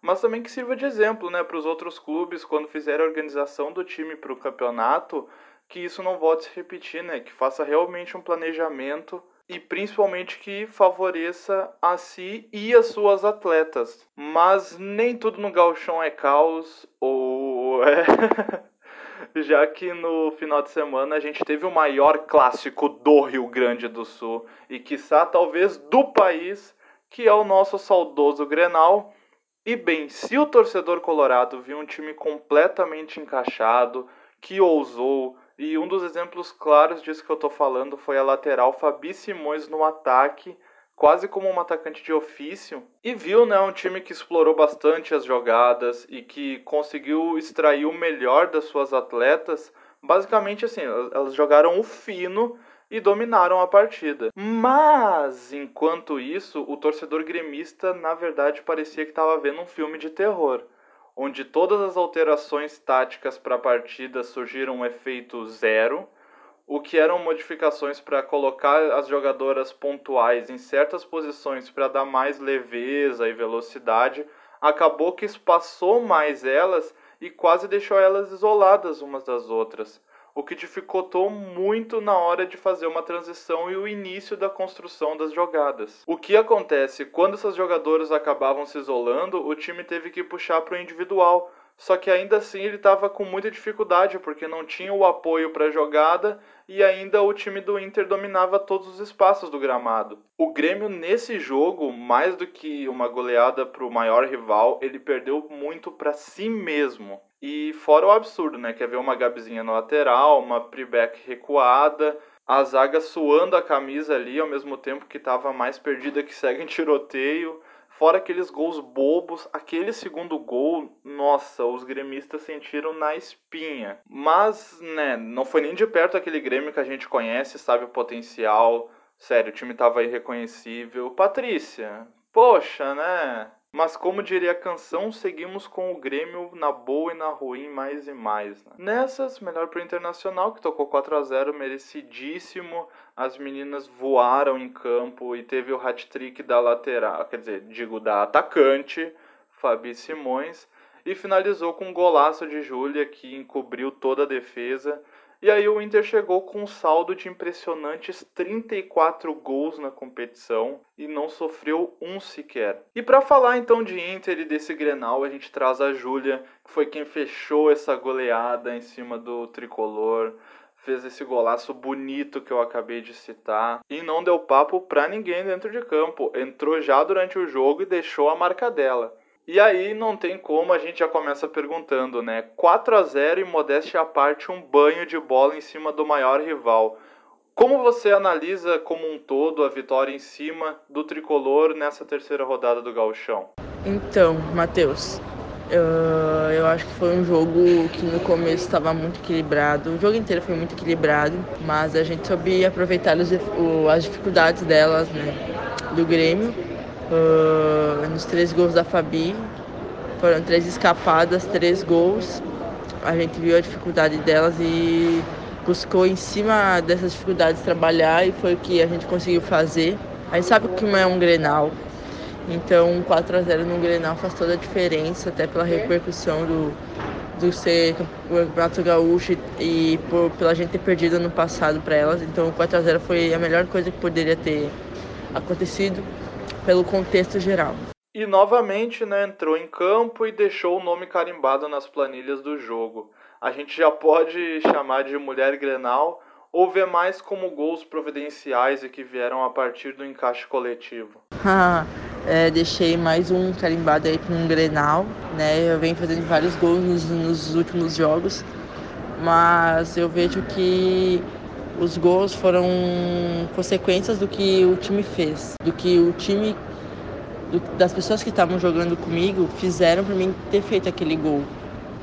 mas também que sirva de exemplo né, para os outros clubes quando fizerem a organização do time para o campeonato, que isso não volte a se repetir, né, que faça realmente um planejamento e principalmente que favoreça a si e as suas atletas. Mas nem tudo no galchão é caos ou [LAUGHS] é... já que no final de semana a gente teve o maior clássico do Rio Grande do Sul e quiçá talvez do país, que é o nosso saudoso Grenal, e bem, se o torcedor colorado viu um time completamente encaixado, que ousou, e um dos exemplos claros disso que eu tô falando foi a lateral Fabi Simões no ataque, quase como um atacante de ofício, e viu né, um time que explorou bastante as jogadas e que conseguiu extrair o melhor das suas atletas. Basicamente assim, elas jogaram o fino e dominaram a partida. Mas, enquanto isso, o torcedor gremista na verdade parecia que estava vendo um filme de terror, onde todas as alterações táticas para a partida surgiram um efeito zero, o que eram modificações para colocar as jogadoras pontuais em certas posições para dar mais leveza e velocidade, acabou que espaçou mais elas e quase deixou elas isoladas umas das outras o que dificultou muito na hora de fazer uma transição e o início da construção das jogadas. O que acontece quando essas jogadoras acabavam se isolando, o time teve que puxar para o individual. Só que ainda assim ele estava com muita dificuldade porque não tinha o apoio para a jogada e ainda o time do Inter dominava todos os espaços do gramado. O Grêmio nesse jogo, mais do que uma goleada para o maior rival, ele perdeu muito para si mesmo. E fora o absurdo, né? Quer ver uma Gabizinha na lateral, uma pre-back recuada, a zaga suando a camisa ali ao mesmo tempo que estava mais perdida que segue em tiroteio. Fora aqueles gols bobos, aquele segundo gol, nossa, os gremistas sentiram na espinha. Mas, né, não foi nem de perto aquele Grêmio que a gente conhece, sabe o potencial. Sério, o time tava irreconhecível. Patrícia, poxa, né? Mas como diria a canção, seguimos com o Grêmio na boa e na ruim mais e mais. Né? Nessas, melhor pro Internacional, que tocou 4 a 0 merecidíssimo. As meninas voaram em campo e teve o hat-trick da lateral, quer dizer, digo, da atacante, Fabi Simões. E finalizou com um golaço de Júlia, que encobriu toda a defesa. E aí o Inter chegou com um saldo de impressionantes 34 gols na competição e não sofreu um sequer. E para falar então de Inter e desse Grenal, a gente traz a Júlia, que foi quem fechou essa goleada em cima do tricolor. fez esse golaço bonito que eu acabei de citar e não deu papo pra ninguém dentro de campo. Entrou já durante o jogo e deixou a marca dela. E aí não tem como, a gente já começa perguntando, né? 4 a 0 e modéstia à parte, um banho de bola em cima do maior rival. Como você analisa como um todo a vitória em cima do tricolor nessa terceira rodada do Gauchão? Então, Matheus, eu, eu acho que foi um jogo que no começo estava muito equilibrado. O jogo inteiro foi muito equilibrado, mas a gente soube aproveitar as dificuldades delas, né? Do Grêmio uh, nos três gols da Fabi. Foram três escapadas, três gols. A gente viu a dificuldade delas e buscou em cima dessas dificuldades trabalhar e foi o que a gente conseguiu fazer. A gente sabe que é um Grenal, então 4 a 0 no Grenal faz toda a diferença, até pela repercussão do, do ser o Campeonato Gaúcho e por, pela gente ter perdido no passado para elas. Então 4 a 0 foi a melhor coisa que poderia ter acontecido pelo contexto geral. E novamente né, entrou em campo e deixou o nome carimbado nas planilhas do jogo. A gente já pode chamar de mulher Grenal ou ver mais como gols providenciais e que vieram a partir do encaixe coletivo? [LAUGHS] é, deixei mais um carimbado aí para um Grenal, né? Eu venho fazendo vários gols nos, nos últimos jogos, mas eu vejo que os gols foram consequências do que o time fez, do que o time, do, das pessoas que estavam jogando comigo fizeram para mim ter feito aquele gol.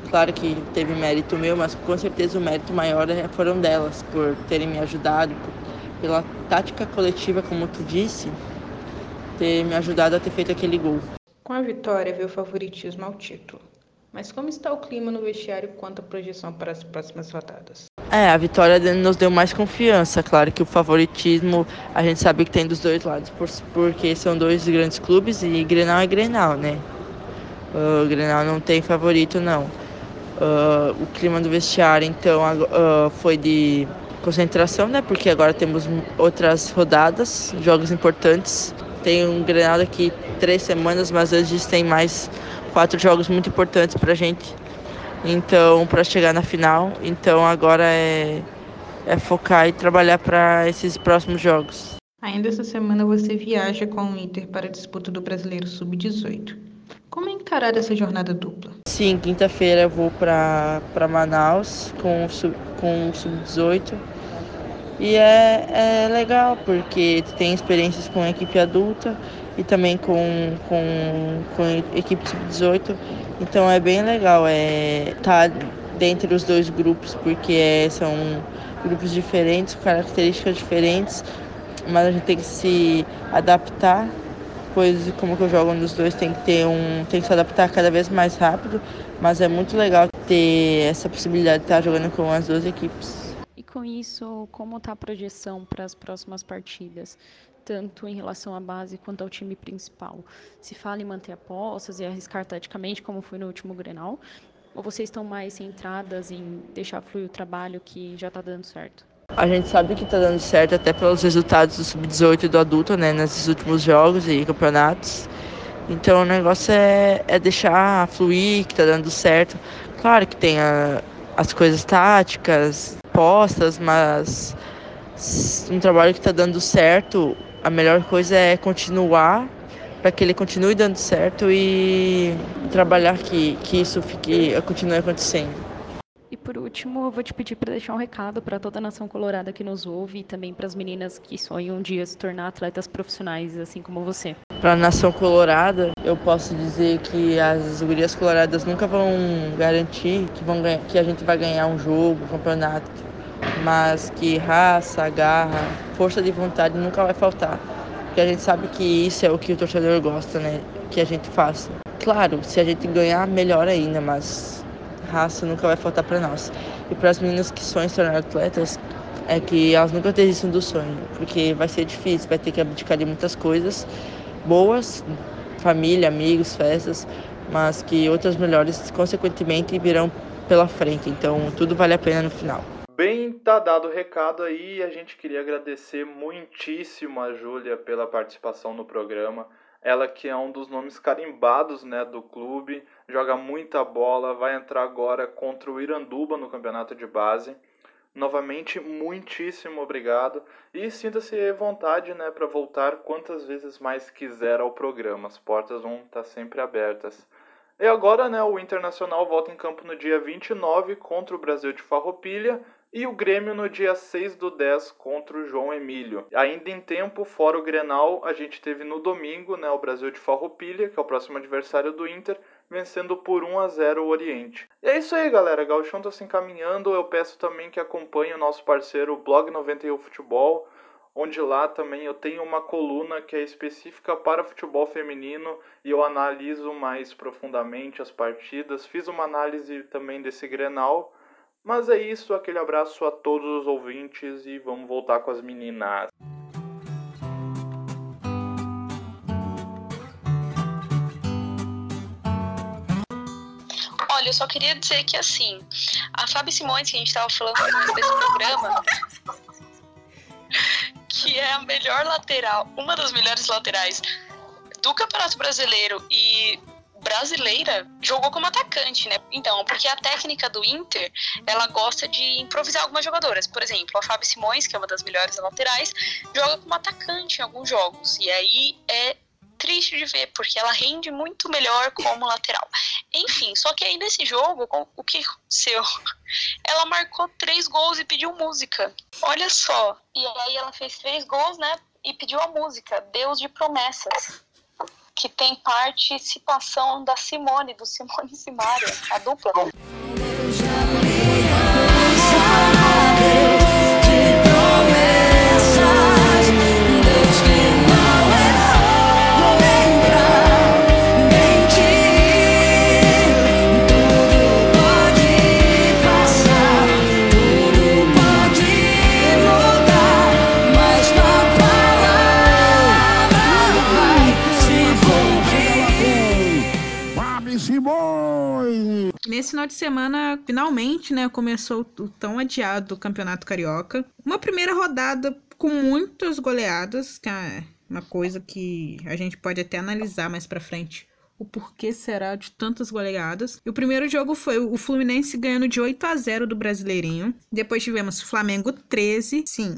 Claro que teve mérito meu, mas com certeza o mérito maior é, foram delas, por terem me ajudado, por, pela tática coletiva, como tu disse, ter me ajudado a ter feito aquele gol. Com a vitória veio o favoritismo ao título. Mas como está o clima no vestiário quanto à projeção para as próximas rodadas? É, a vitória nos deu mais confiança. Claro que o favoritismo a gente sabe que tem dos dois lados, porque são dois grandes clubes e Grenal é Grenal, né? O Grenal não tem favorito, não. Uh, o clima do vestiário, então, uh, foi de concentração, né? Porque agora temos outras rodadas, jogos importantes. Tem um Grenal daqui três semanas, mas antes tem mais quatro jogos muito importantes pra gente então, para chegar na final. Então, agora é, é focar e trabalhar para esses próximos jogos. Ainda essa semana você viaja com o Inter para a disputa do Brasileiro Sub-18. Como é encarar essa jornada dupla? Sim, quinta-feira eu vou para Manaus com, com o Sub-18. E é, é legal porque tem experiências com a equipe adulta e também com, com, com a equipe sub-18. Então é bem legal é tá dentre os dois grupos, porque é, são grupos diferentes, com características diferentes, mas a gente tem que se adaptar, pois como que eu jogo nos dois tem que ter um. tem que se adaptar cada vez mais rápido, mas é muito legal ter essa possibilidade de estar jogando com as duas equipes. E com isso, como está a projeção para as próximas partidas? Tanto em relação à base quanto ao time principal? Se fala em manter apostas e arriscar taticamente, como foi no último Grenal? Ou vocês estão mais centradas em deixar fluir o trabalho que já está dando certo? A gente sabe que está dando certo até pelos resultados do sub-18 e do adulto, né, nesses últimos jogos e campeonatos. Então o negócio é, é deixar fluir, que está dando certo. Claro que tem a, as coisas táticas postas, mas um trabalho que está dando certo, a melhor coisa é continuar para que ele continue dando certo e trabalhar que, que isso fique, continue acontecendo. E por último, eu vou te pedir para deixar um recado para toda a nação colorada que nos ouve e também para as meninas que sonham um dia se tornar atletas profissionais, assim como você. Para a nação colorada, eu posso dizer que as gurias coloradas nunca vão garantir que, vão ganhar, que a gente vai ganhar um jogo, um campeonato mas que raça, garra, força de vontade nunca vai faltar. Porque a gente sabe que isso é o que o torcedor gosta, né? Que a gente faça. Claro, se a gente ganhar, melhor ainda, mas raça nunca vai faltar para nós. E para as meninas que sonham se tornar atletas, é que elas nunca desistam do sonho, porque vai ser difícil, vai ter que abdicar de muitas coisas boas, família, amigos, festas, mas que outras melhores, consequentemente, virão pela frente. Então, tudo vale a pena no final. Bem, tá dado o recado aí. A gente queria agradecer muitíssimo a Júlia pela participação no programa. Ela que é um dos nomes carimbados né, do clube, joga muita bola, vai entrar agora contra o Iranduba no campeonato de base. Novamente, muitíssimo obrigado e sinta-se à vontade, né, para voltar quantas vezes mais quiser ao programa. As portas vão estar sempre abertas. E agora, né, o Internacional volta em campo no dia 29 contra o Brasil de Farroupilha e o Grêmio no dia 6 do 10 contra o João Emílio. Ainda em tempo, fora o Grenal, a gente teve no domingo, né, o Brasil de Farroupilha, que é o próximo adversário do Inter, vencendo por 1 a 0 o Oriente. E é isso aí, galera. Gauchão tá se encaminhando. Eu peço também que acompanhe o nosso parceiro Blog 91 Futebol, onde lá também eu tenho uma coluna que é específica para futebol feminino e eu analiso mais profundamente as partidas. Fiz uma análise também desse Grenal. Mas é isso, aquele abraço a todos os ouvintes e vamos voltar com as meninas. Olha, eu só queria dizer que assim, a Fábio Simões, que a gente estava falando desse programa, que é a melhor lateral, uma das melhores laterais do Campeonato Brasileiro e brasileira jogou como atacante, né? Então, porque a técnica do Inter, ela gosta de improvisar algumas jogadoras. Por exemplo, a Fábio Simões, que é uma das melhores laterais, joga como atacante em alguns jogos. E aí é triste de ver, porque ela rende muito melhor como lateral. Enfim, só que aí nesse jogo, o que aconteceu? [LAUGHS] Ela marcou três gols e pediu música. Olha só. E aí ela fez três gols, né? E pediu a música, Deus de Promessas. Que tem participação da Simone, do Simone e Simaria, a dupla. Nesse final de semana, finalmente, né, começou o tão adiado Campeonato Carioca. Uma primeira rodada com muitas goleadas, que é uma coisa que a gente pode até analisar mais pra frente. O porquê será de tantas goleadas. E o primeiro jogo foi o Fluminense ganhando de 8 a 0 do Brasileirinho. Depois tivemos Flamengo 13, sim,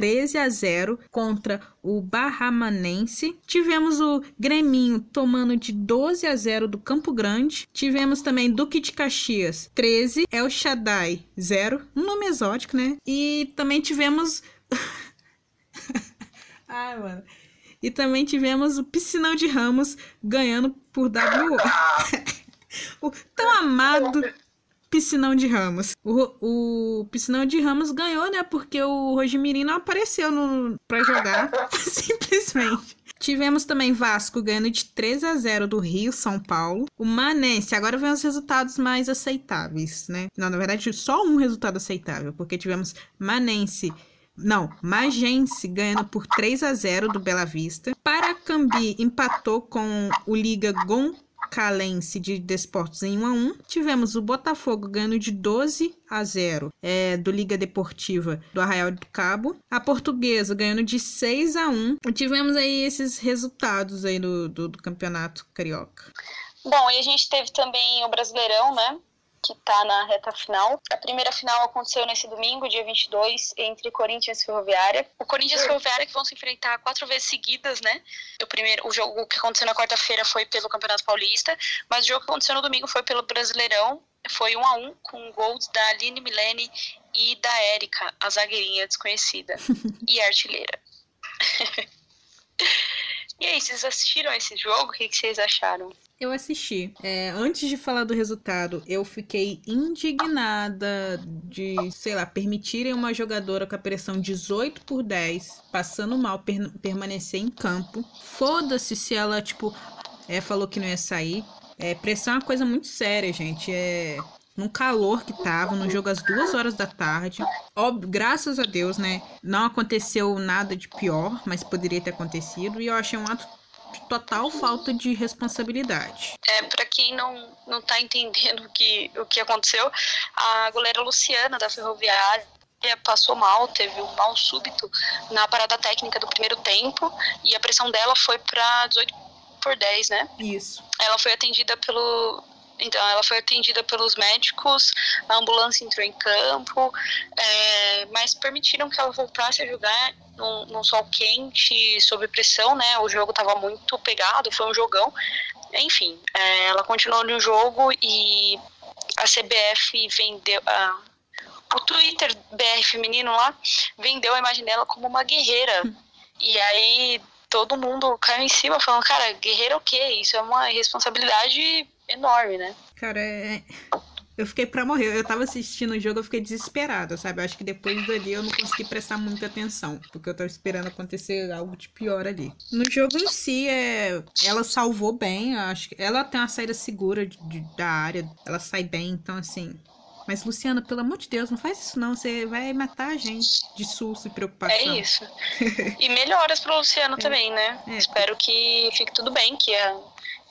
13 a 0 contra o Barramanense. Tivemos o Greminho tomando de 12 a 0 do Campo Grande. Tivemos também Duque de Caxias 13, El Shaddai 0, um nome exótico, né? E também tivemos [LAUGHS] Ai, mano. E também tivemos o Piscinão de Ramos ganhando por WO. [LAUGHS] o tão amado Piscinão de Ramos. O, o Piscinão de Ramos ganhou, né? Porque o Rogimirim não apareceu no, pra jogar. [LAUGHS] [LAUGHS] simplesmente. Tivemos também Vasco ganhando de 3 a 0 do Rio, São Paulo. O Manense, agora vem os resultados mais aceitáveis, né? Não, na verdade, só um resultado aceitável, porque tivemos Manense não, Magense ganhando por 3 a 0 do Bela Vista. Paracambi empatou com o Liga Goncalense de Desportos em 1 a 1. Tivemos o Botafogo ganhando de 12 a 0 é, do Liga Deportiva do Arraial do Cabo. A Portuguesa ganhando de 6 a 1. Tivemos aí esses resultados aí do, do, do Campeonato Carioca. Bom, e a gente teve também o Brasileirão, né? Que está na reta final. A primeira final aconteceu nesse domingo, dia 22, entre Corinthians e Ferroviária. O Corinthians e Ferroviária que vão se enfrentar quatro vezes seguidas, né? O primeiro, o jogo que aconteceu na quarta-feira foi pelo Campeonato Paulista, mas o jogo que aconteceu no domingo foi pelo Brasileirão. Foi um a um com gols da Aline Milene e da Érica, a zagueirinha desconhecida e [LAUGHS] artilheira. [LAUGHS] e aí, vocês assistiram esse jogo? O que vocês acharam? Eu assisti. É, antes de falar do resultado, eu fiquei indignada de, sei lá, permitirem uma jogadora com a pressão 18 por 10, passando mal, per permanecer em campo. Foda-se se ela, tipo, é, falou que não ia sair. É, pressão é uma coisa muito séria, gente. É, no calor que tava, no jogo às duas horas da tarde. Óbvio, graças a Deus, né? Não aconteceu nada de pior, mas poderia ter acontecido. E eu achei um ato de total falta de responsabilidade. É, para quem não, não tá entendendo o que, o que aconteceu, a goleira Luciana da Ferroviária passou mal, teve um mal súbito na parada técnica do primeiro tempo e a pressão dela foi para 18 por 10, né? Isso. Ela foi atendida pelo Então ela foi atendida pelos médicos, a ambulância entrou em campo, é, mas permitiram que ela voltasse a jogar num, num sol quente, sob pressão, né? O jogo estava muito pegado, foi um jogão. Enfim, é, ela continuou no jogo e a CBF vendeu. A, o Twitter BR feminino lá vendeu a imagem dela como uma guerreira. E aí todo mundo caiu em cima falando, cara, guerreira o quê? Isso é uma responsabilidade enorme, né? Cara, é... eu fiquei pra morrer. Eu tava assistindo o jogo, eu fiquei desesperada, sabe? Eu acho que depois dali eu não consegui prestar muita atenção, porque eu tava esperando acontecer algo de pior ali. No jogo em si, é... ela salvou bem, acho que ela tem uma saída segura de, de, da área, ela sai bem, então assim, mas, Luciana, pelo amor de Deus, não faz isso não. Você vai matar a gente de susto e preocupação. É isso. [LAUGHS] e melhoras pro Luciano é. também, né? É. Espero que fique tudo bem, que a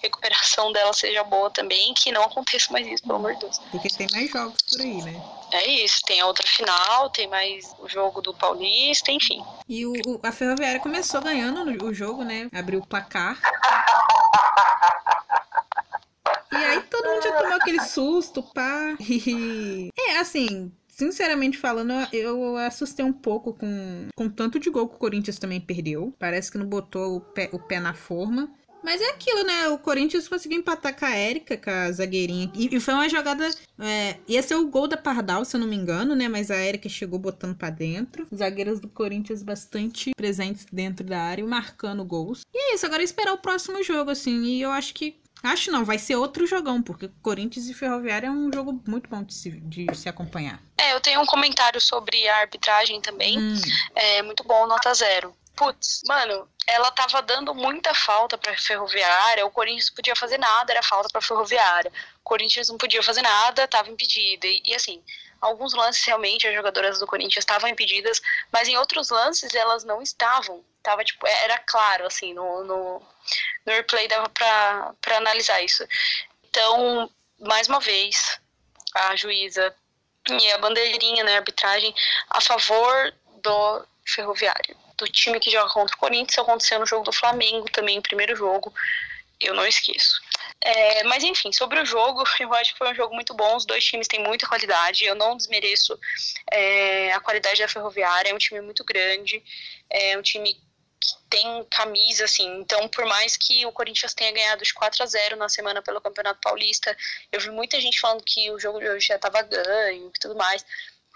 recuperação dela seja boa também, que não aconteça mais isso, pelo amor de Deus. Porque tem mais jogos por aí, né? É isso, tem a outra final, tem mais o jogo do Paulista, enfim. E o, a Ferroviária começou ganhando o jogo, né? Abriu o placar. E aí todo mundo já tomou aquele susto, pá. é, assim, Sinceramente falando, eu assustei um pouco com, com tanto de gol que o Corinthians também perdeu. Parece que não botou o pé, o pé na forma. Mas é aquilo, né? O Corinthians conseguiu empatar com a Érica, com a zagueirinha. E, e foi uma jogada. É, ia ser o gol da Pardal, se eu não me engano, né? Mas a Érica chegou botando para dentro. Os zagueiros do Corinthians bastante presentes dentro da área e marcando gols. E é isso, agora é esperar o próximo jogo, assim. E eu acho que Acho não, vai ser outro jogão, porque Corinthians e Ferroviária é um jogo muito bom de se, de se acompanhar. É, eu tenho um comentário sobre a arbitragem também. Hum. É muito bom, nota zero. Putz, mano, ela tava dando muita falta pra Ferroviária, o Corinthians podia fazer nada, era falta pra Ferroviária. O Corinthians não podia fazer nada, tava impedida. E, e assim, alguns lances realmente as jogadoras do Corinthians estavam impedidas, mas em outros lances elas não estavam. Tava, tipo, era claro, assim, no, no, no replay dava pra, pra analisar isso. Então, mais uma vez, a juíza e a bandeirinha né, arbitragem a favor do Ferroviário. Do time que joga contra o Corinthians, aconteceu no jogo do Flamengo também, primeiro jogo eu não esqueço. É, mas enfim, sobre o jogo, [LAUGHS] eu acho que foi um jogo muito bom. Os dois times têm muita qualidade. Eu não desmereço é, a qualidade da Ferroviária. É um time muito grande, é um time que tem camisa, assim. Então, por mais que o Corinthians tenha ganhado de 4 a 0 na semana pelo Campeonato Paulista, eu vi muita gente falando que o jogo de hoje já estava ganho e tudo mais.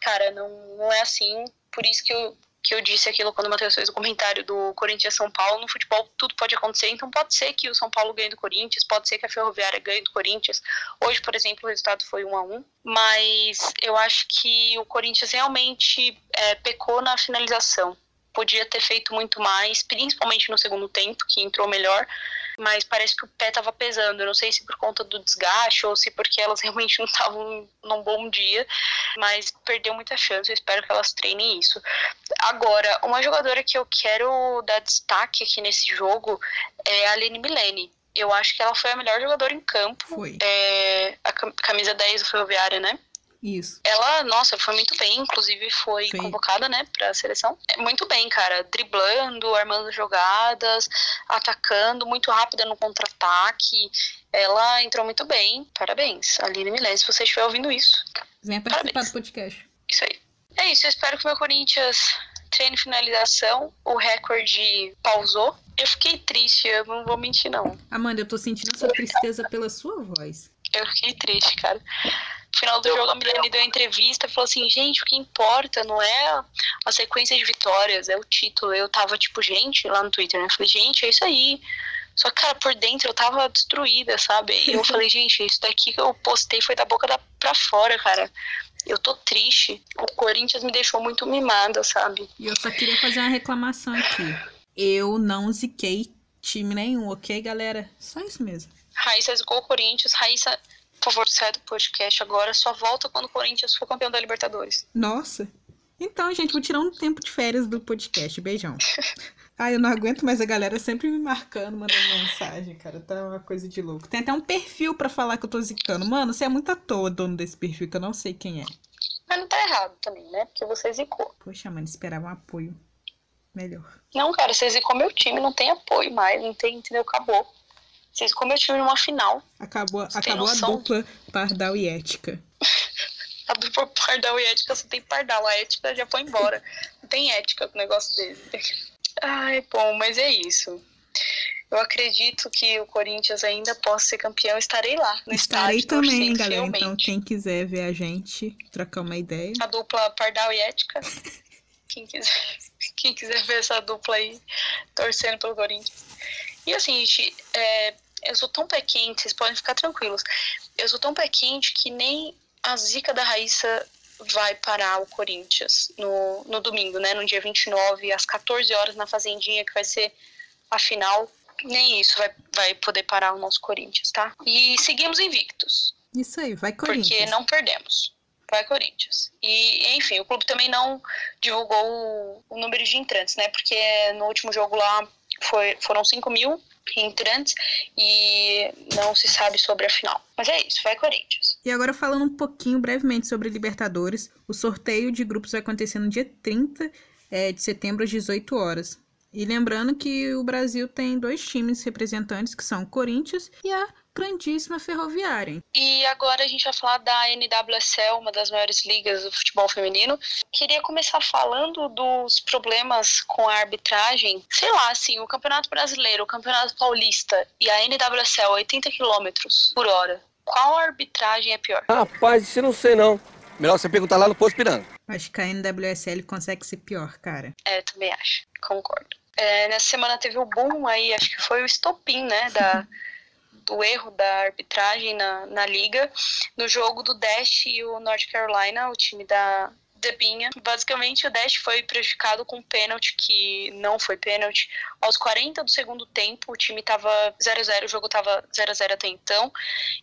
Cara, não, não é assim. Por isso que eu que eu disse aquilo quando o Matheus fez o comentário do Corinthians São Paulo, no futebol tudo pode acontecer, então pode ser que o São Paulo ganhe do Corinthians, pode ser que a Ferroviária ganhe do Corinthians. Hoje, por exemplo, o resultado foi 1 a 1 mas eu acho que o Corinthians realmente é, pecou na finalização. Podia ter feito muito mais, principalmente no segundo tempo, que entrou melhor, mas parece que o pé estava pesando. Eu não sei se por conta do desgaste ou se porque elas [LAUGHS] realmente não estavam num bom dia, mas perdeu muita chance. Eu espero que elas treinem isso. Agora, uma jogadora que eu quero dar destaque aqui nesse jogo é a Aline Milene. Eu acho que ela foi a melhor jogadora em campo. Foi. É, a camisa 10 do Ferroviária, né? Isso. Ela, nossa, foi muito bem, inclusive foi Sim. convocada, né, pra seleção. É muito bem, cara, driblando, armando jogadas, atacando, muito rápida no contra-ataque. Ela entrou muito bem. Parabéns, Aline Milene, se você estiver ouvindo isso. Venha participar Parabéns. do podcast. Isso aí. É isso, eu espero que o meu Corinthians treine finalização, o recorde pausou. Eu fiquei triste, eu não vou mentir, não. Amanda, eu tô sentindo essa tristeza pela sua voz. Eu fiquei triste, cara. No final do jogo, a Milene deu entrevista e falou assim: gente, o que importa não é a sequência de vitórias, é o título. Eu tava tipo, gente, lá no Twitter, né? Eu falei, gente, é isso aí. Só que, cara, por dentro eu tava destruída, sabe? E eu [LAUGHS] falei, gente, isso daqui que eu postei foi da boca da, pra fora, cara. Eu tô triste. O Corinthians me deixou muito mimada, sabe? E eu só queria fazer uma reclamação aqui. Eu não ziquei time nenhum, ok, galera? Só isso mesmo. Raíssa zicou o Corinthians. Raíssa, por favor, sai do podcast agora. Só volta quando o Corinthians for campeão da Libertadores. Nossa. Então, gente, vou tirar um tempo de férias do podcast. Beijão. [LAUGHS] Ai, eu não aguento mais a galera sempre me marcando, mandando mensagem, cara. Tá uma coisa de louco. Tem até um perfil para falar que eu tô zicando. Mano, você é muito à toa dono desse perfil, que eu não sei quem é. Mas não tá errado também, né? Porque você zicou. Poxa, mano, esperava um apoio melhor. Não, cara, você zicou meu time, não tem apoio mais, não tem, entendeu? Acabou. Vocês como eu tive numa final. Acabou, acabou a dupla pardal e ética. [LAUGHS] A dupla pardal e ética só tem pardal. A ética já foi embora. Não tem ética com o negócio desse. Ai, bom, mas é isso. Eu acredito que o Corinthians ainda possa ser campeão. Estarei lá no Estarei estádio, também, galera. fielmente. Então, quem quiser ver a gente, trocar uma ideia. A dupla pardal e ética. [LAUGHS] Quem quiser, quem quiser ver essa dupla aí, torcendo pelo Corinthians. E assim, gente, é, eu sou tão pé quente, vocês podem ficar tranquilos. Eu sou tão pé quente que nem a zica da Raíssa vai parar o Corinthians no, no domingo, né? No dia 29, às 14 horas, na Fazendinha, que vai ser a final. Nem isso vai, vai poder parar o nosso Corinthians, tá? E seguimos invictos. Isso aí, vai Corinthians. Porque não perdemos. Vai Corinthians. E, enfim, o clube também não divulgou o, o número de entrantes, né? Porque no último jogo lá foi, foram 5 mil entrantes e não se sabe sobre a final. Mas é isso, vai Corinthians. E agora falando um pouquinho brevemente sobre Libertadores, o sorteio de grupos vai acontecer no dia 30 eh, de setembro às 18 horas. E lembrando que o Brasil tem dois times representantes, que são o Corinthians e a grandíssima Ferroviária. E agora a gente vai falar da NWSL, uma das maiores ligas do futebol feminino. Queria começar falando dos problemas com a arbitragem. Sei lá, assim, o Campeonato Brasileiro, o Campeonato Paulista e a NWSL 80 km por hora. Qual arbitragem é pior? Rapaz, isso eu não sei não. Melhor você perguntar lá no Posto Piranga. Acho que a NWSL consegue ser pior, cara. É, também acho. Concordo. É, nessa semana teve o boom aí, acho que foi o estopim, né, da, [LAUGHS] do erro da arbitragem na, na liga, no jogo do Dash e o North Carolina, o time da Debinha. Basicamente, o Dash foi prejudicado com um pênalti que não foi pênalti. Aos 40 do segundo tempo, o time estava 0-0, o jogo estava 0-0 até então.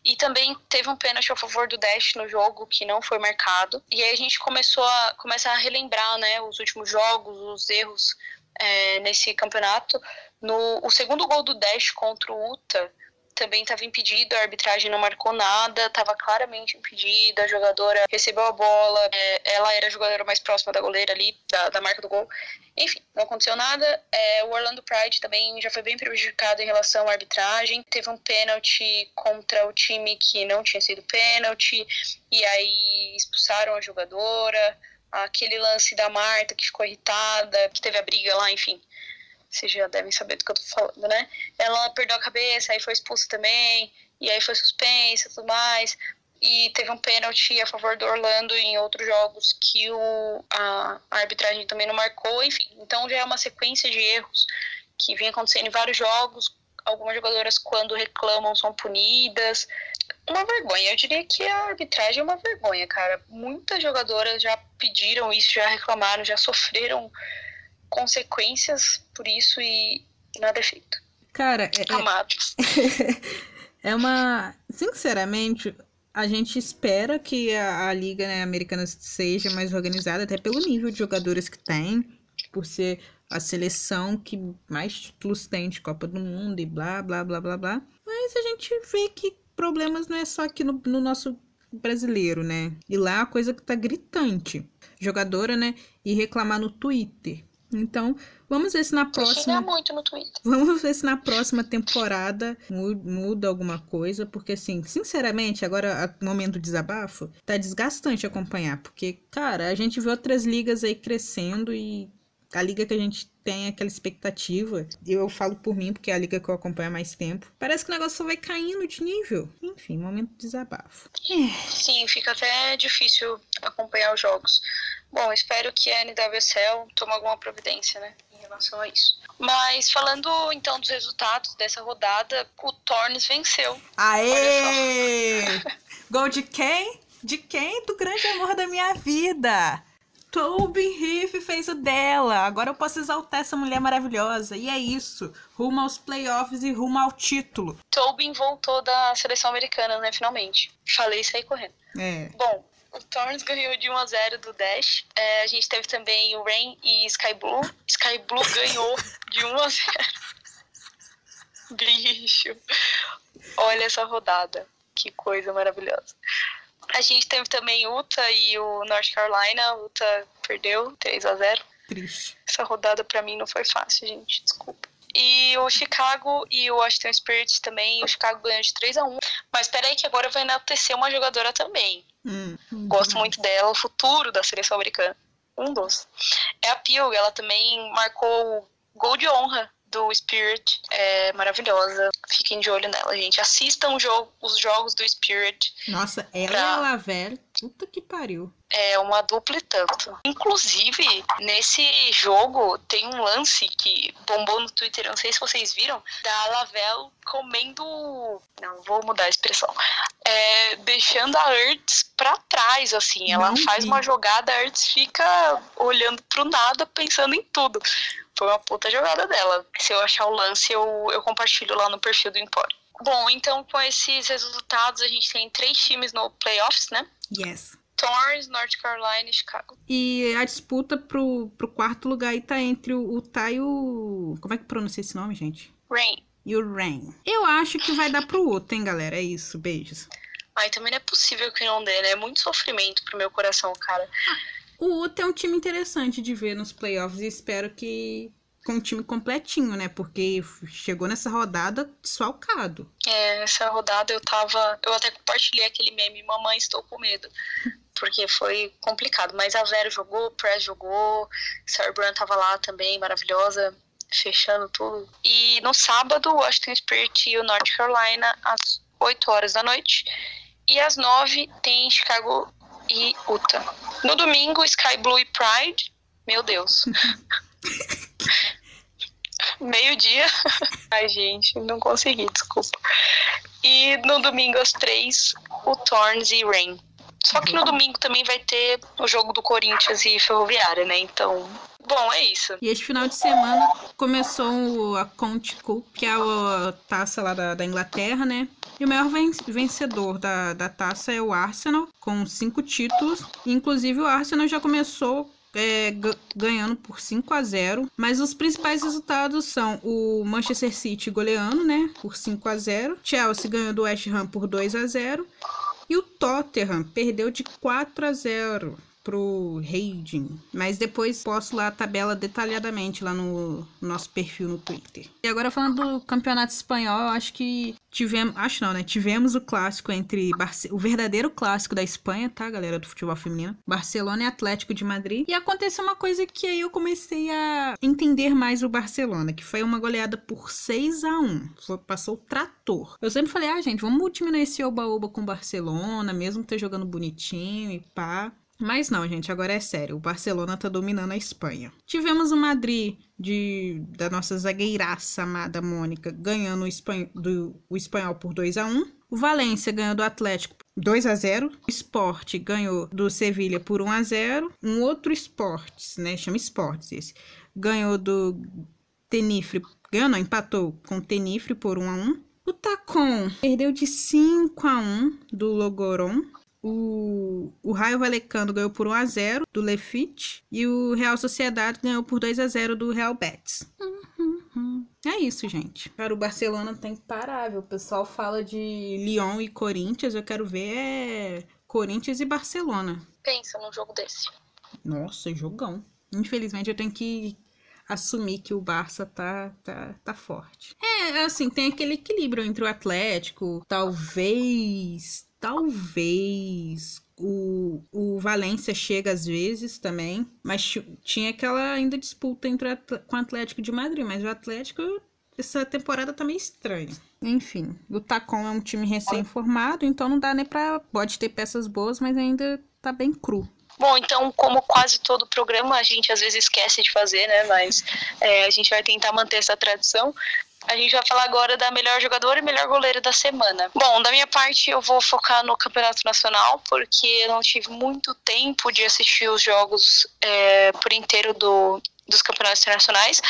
E também teve um pênalti a favor do Dash no jogo que não foi marcado. E aí a gente começou a, começa a relembrar né, os últimos jogos, os erros é, nesse campeonato. No, o segundo gol do Dash contra o Utah também estava impedido, a arbitragem não marcou nada, estava claramente impedida, a jogadora recebeu a bola, é, ela era a jogadora mais próxima da goleira ali, da, da marca do gol. Enfim, não aconteceu nada. É, o Orlando Pride também já foi bem prejudicado em relação à arbitragem. Teve um pênalti contra o time que não tinha sido pênalti, e aí expulsaram a jogadora. Aquele lance da Marta que ficou irritada, que teve a briga lá, enfim vocês já devem saber do que eu tô falando, né? Ela perdeu a cabeça, aí foi expulsa também, e aí foi suspensa e tudo mais. E teve um pênalti a favor do Orlando em outros jogos que o, a, a arbitragem também não marcou, enfim. Então já é uma sequência de erros que vem acontecendo em vários jogos. Algumas jogadoras, quando reclamam, são punidas. Uma vergonha. Eu diria que a arbitragem é uma vergonha, cara. Muitas jogadoras já pediram isso, já reclamaram, já sofreram consequências por isso e nada é feito. Cara, é, Amados. [LAUGHS] é uma. Sinceramente, a gente espera que a, a Liga né, Americana seja mais organizada, até pelo nível de jogadores que tem, por ser a seleção que mais títulos tem de Copa do Mundo e blá, blá, blá, blá, blá. Mas a gente vê que problemas não é só aqui no, no nosso brasileiro, né? E lá a coisa que tá gritante. Jogadora, né? E reclamar no Twitter. Então, vamos ver se na próxima. Muito no Twitter. Vamos ver se na próxima temporada mu- muda alguma coisa, porque assim, sinceramente, agora o momento do desabafo tá desgastante acompanhar, porque cara, a gente vê outras ligas aí crescendo e a liga que a gente tem aquela expectativa, eu falo por mim, porque é a liga que eu acompanho há mais tempo, parece que o negócio só vai caindo de nível. Enfim, momento de desabafo. Sim, fica até difícil acompanhar os jogos. Bom, espero que a NWSL tome alguma providência, né, em relação a isso. Mas falando então dos resultados dessa rodada, o Tornes venceu. Aê! [LAUGHS] Gol de quem? De quem? Do grande amor da minha vida. Tobin Heath fez o dela. Agora eu posso exaltar essa mulher maravilhosa. E é isso. Rumo aos playoffs e rumo ao título. Tobin voltou da seleção americana, né, finalmente. Falei isso aí correndo. É. Bom, o Torns ganhou de 1 a 0 do Dash. É, a gente teve também o Rain e Sky Blue. Sky Blue ganhou de 1 a [LAUGHS] 0. Bicho. Olha essa rodada. Que coisa maravilhosa. A gente teve também Utah e o North Carolina. Utah perdeu 3 a 0. Triste. Essa rodada pra mim não foi fácil, gente. Desculpa. E o Chicago e o Washington Spirit também, o Chicago ganhou de 3 a 1 Mas peraí que agora vai enaltecer uma jogadora também. Hum, Gosto muito dela, o futuro da seleção americana. Um dos. É a Pio, ela também marcou o gol de honra do Spirit. É maravilhosa. Fiquem de olho nela, gente. Assistam jogo, os jogos do Spirit. Nossa, ela Pra- e a. Puta que pariu. É uma dupla e tanto. Inclusive, nesse jogo tem um lance que bombou no Twitter, não sei se vocês viram, da Lavelle comendo. Não, vou mudar a expressão. É, deixando a Ertz pra trás, assim. Ela Não faz uma jogada, a Ertz fica olhando pro nada, pensando em tudo. Foi uma puta jogada dela. Se eu achar o lance, eu, eu compartilho lá no perfil do Empório. Bom, então com esses resultados, a gente tem três times no playoffs, né? Yes. Torrance, North Carolina e Chicago. E a disputa pro, pro quarto lugar aí tá entre o, Ty e o. Como é que pronuncia esse nome, gente? Rain. E o Rain. Eu acho que vai dar pro outro, hein, galera? É isso, beijos. Ai, também não é possível que não dê, né? É muito sofrimento pro meu coração, cara. O Utah é um time interessante de ver nos playoffs e espero que com um time completinho, né? Porque chegou nessa rodada desfalcado. É, nessa rodada eu tava. Eu até compartilhei aquele meme, mamãe, estou com medo. [LAUGHS] Porque foi complicado. Mas a Vera jogou, o Press jogou, Sarah Brown tava lá também, maravilhosa, fechando tudo. E no sábado, Washington Spirit e o North Carolina, às 8 horas da noite. E às 9 tem Chicago e Utah. No domingo, Sky Blue e Pride. Meu Deus. [LAUGHS] Meio-dia. [LAUGHS] Ai, gente, não consegui, desculpa. E no domingo às três, o Torns e Rain. Só que no domingo também vai ter o jogo do Corinthians e Ferroviária, né? Então, bom, é isso. E este final de semana começou o- a Conte Cup, que é a taça lá da, da Inglaterra, né? E o maior ven- vencedor da, da taça é o Arsenal, com cinco títulos. Inclusive, o Arsenal já começou é, ga- ganhando por 5 a 0 Mas os principais resultados são o Manchester City goleando, né? Por 5 a 0 Chelsea ganhou do West Ham por 2 a 0 E o Tottenham perdeu de 4 a 0 pro Reading. Mas depois posto lá a tabela detalhadamente lá no nosso perfil no Twitter. E agora falando do campeonato espanhol, acho que tivemos, acho não, né? Tivemos o clássico entre Barce- o verdadeiro clássico da Espanha, tá, galera do futebol feminino, Barcelona e Atlético de Madrid. E aconteceu uma coisa que aí eu comecei a entender mais o Barcelona, que foi uma goleada por 6 a 1. Foi, passou o trator. Eu sempre falei: "Ah, gente, vamos diminuir esse oba-oba com o Barcelona, mesmo ter jogando bonitinho e pá". Mas não, gente, agora é sério. O Barcelona tá dominando a Espanha. Tivemos o Madrid de, da nossa zagueiraça amada Mônica ganhando o, espan, do, o espanhol por 2 a 1 O Valência ganhou do Atlético 2 a 0 O Sport ganhou do Sevilha por 1 a 0 Um outro Esportes, né? Chama Esportes esse. Ganhou do Tenifre. Ganhou, não, empatou com o Tenifre por 1 a 1 O Tacon perdeu de 5 a 1 do Logoron. O, o Raio Valecano ganhou por 1x0 do Lefite. E o Real Sociedade ganhou por 2x0 do Real Betis. É isso, gente. Cara, o Barcelona tá imparável. O pessoal fala de Lyon e Corinthians. Eu quero ver é Corinthians e Barcelona. Pensa num jogo desse. Nossa, jogão. Infelizmente eu tenho que assumir que o Barça tá, tá, tá forte. É, assim, tem aquele equilíbrio entre o Atlético, talvez, talvez o, o Valência chega às vezes também, mas ti- tinha aquela ainda disputa entre com o Atlético de Madrid, mas o Atlético essa temporada tá meio estranha. Enfim, o Tacon é um time recém-formado, então não dá nem pra. Pode ter peças boas, mas ainda tá bem cru. Bom, então, como quase todo programa, a gente às vezes esquece de fazer, né? Mas é, a gente vai tentar manter essa tradição. A gente vai falar agora da melhor jogadora e melhor goleira da semana. Bom, da minha parte, eu vou focar no Campeonato Nacional, porque eu não tive muito tempo de assistir os jogos é, por inteiro do, dos campeonatos internacionais.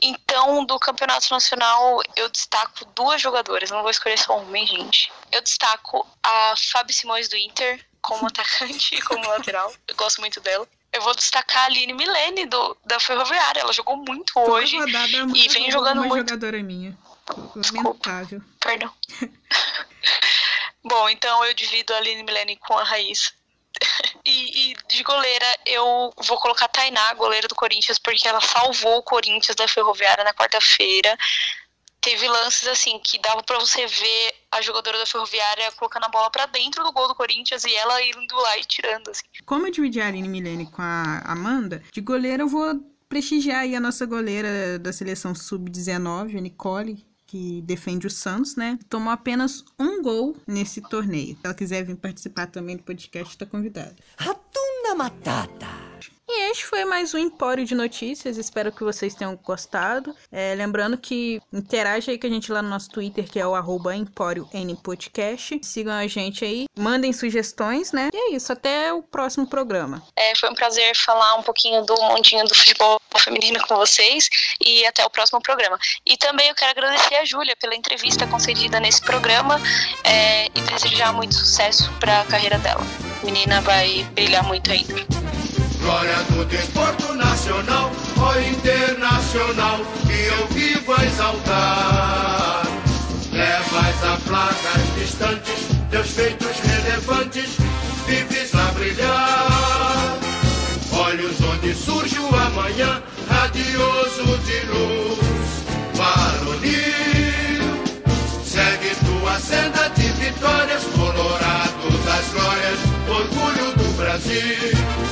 Então, do Campeonato Nacional, eu destaco duas jogadoras, não vou escolher só uma, hein, gente. Eu destaco a Fábio Simões do Inter, como atacante e como lateral. Eu gosto muito dela. Eu vou destacar a Aline Milene do, da Ferroviária. Ela jogou muito hoje rodada, e vem jogando uma muito. jogadora minha. Lamentável. Perdão. [LAUGHS] Bom, então eu divido a Aline Milene com a Raíssa. [LAUGHS] E, e, de goleira, eu vou colocar a Tainá, goleira do Corinthians, porque ela salvou o Corinthians da Ferroviária na quarta-feira. Teve lances assim que dava para você ver a jogadora da Ferroviária colocando a bola para dentro do gol do Corinthians e ela indo lá e tirando assim. Como eu dividi a Aline Milene com a Amanda, de goleira eu vou prestigiar aí a nossa goleira da seleção sub-19, a Nicole, que defende o Santos, né? Tomou apenas um gol nesse torneio. Se ela quiser vir participar também do podcast, está convidada. Ratuna Matata! E este foi mais um Empório de Notícias. Espero que vocês tenham gostado. É, lembrando que interage aí com a gente lá no nosso Twitter, que é o arroba Podcast. Sigam a gente aí, mandem sugestões, né? E é isso, até o próximo programa. É, foi um prazer falar um pouquinho do mundinho do futebol feminino com vocês e até o próximo programa. E também eu quero agradecer a Júlia pela entrevista concedida nesse programa é, e desejar muito sucesso para a carreira dela. A menina vai brilhar muito ainda. Glória do desporto nacional ou internacional que eu vivo a exaltar. Levas a placas distantes, teus feitos relevantes, vives a brilhar. Olhos onde surge o amanhã, radioso de luz, varonil. Segue tua senda de vitórias, colorado das glórias, orgulho do Brasil.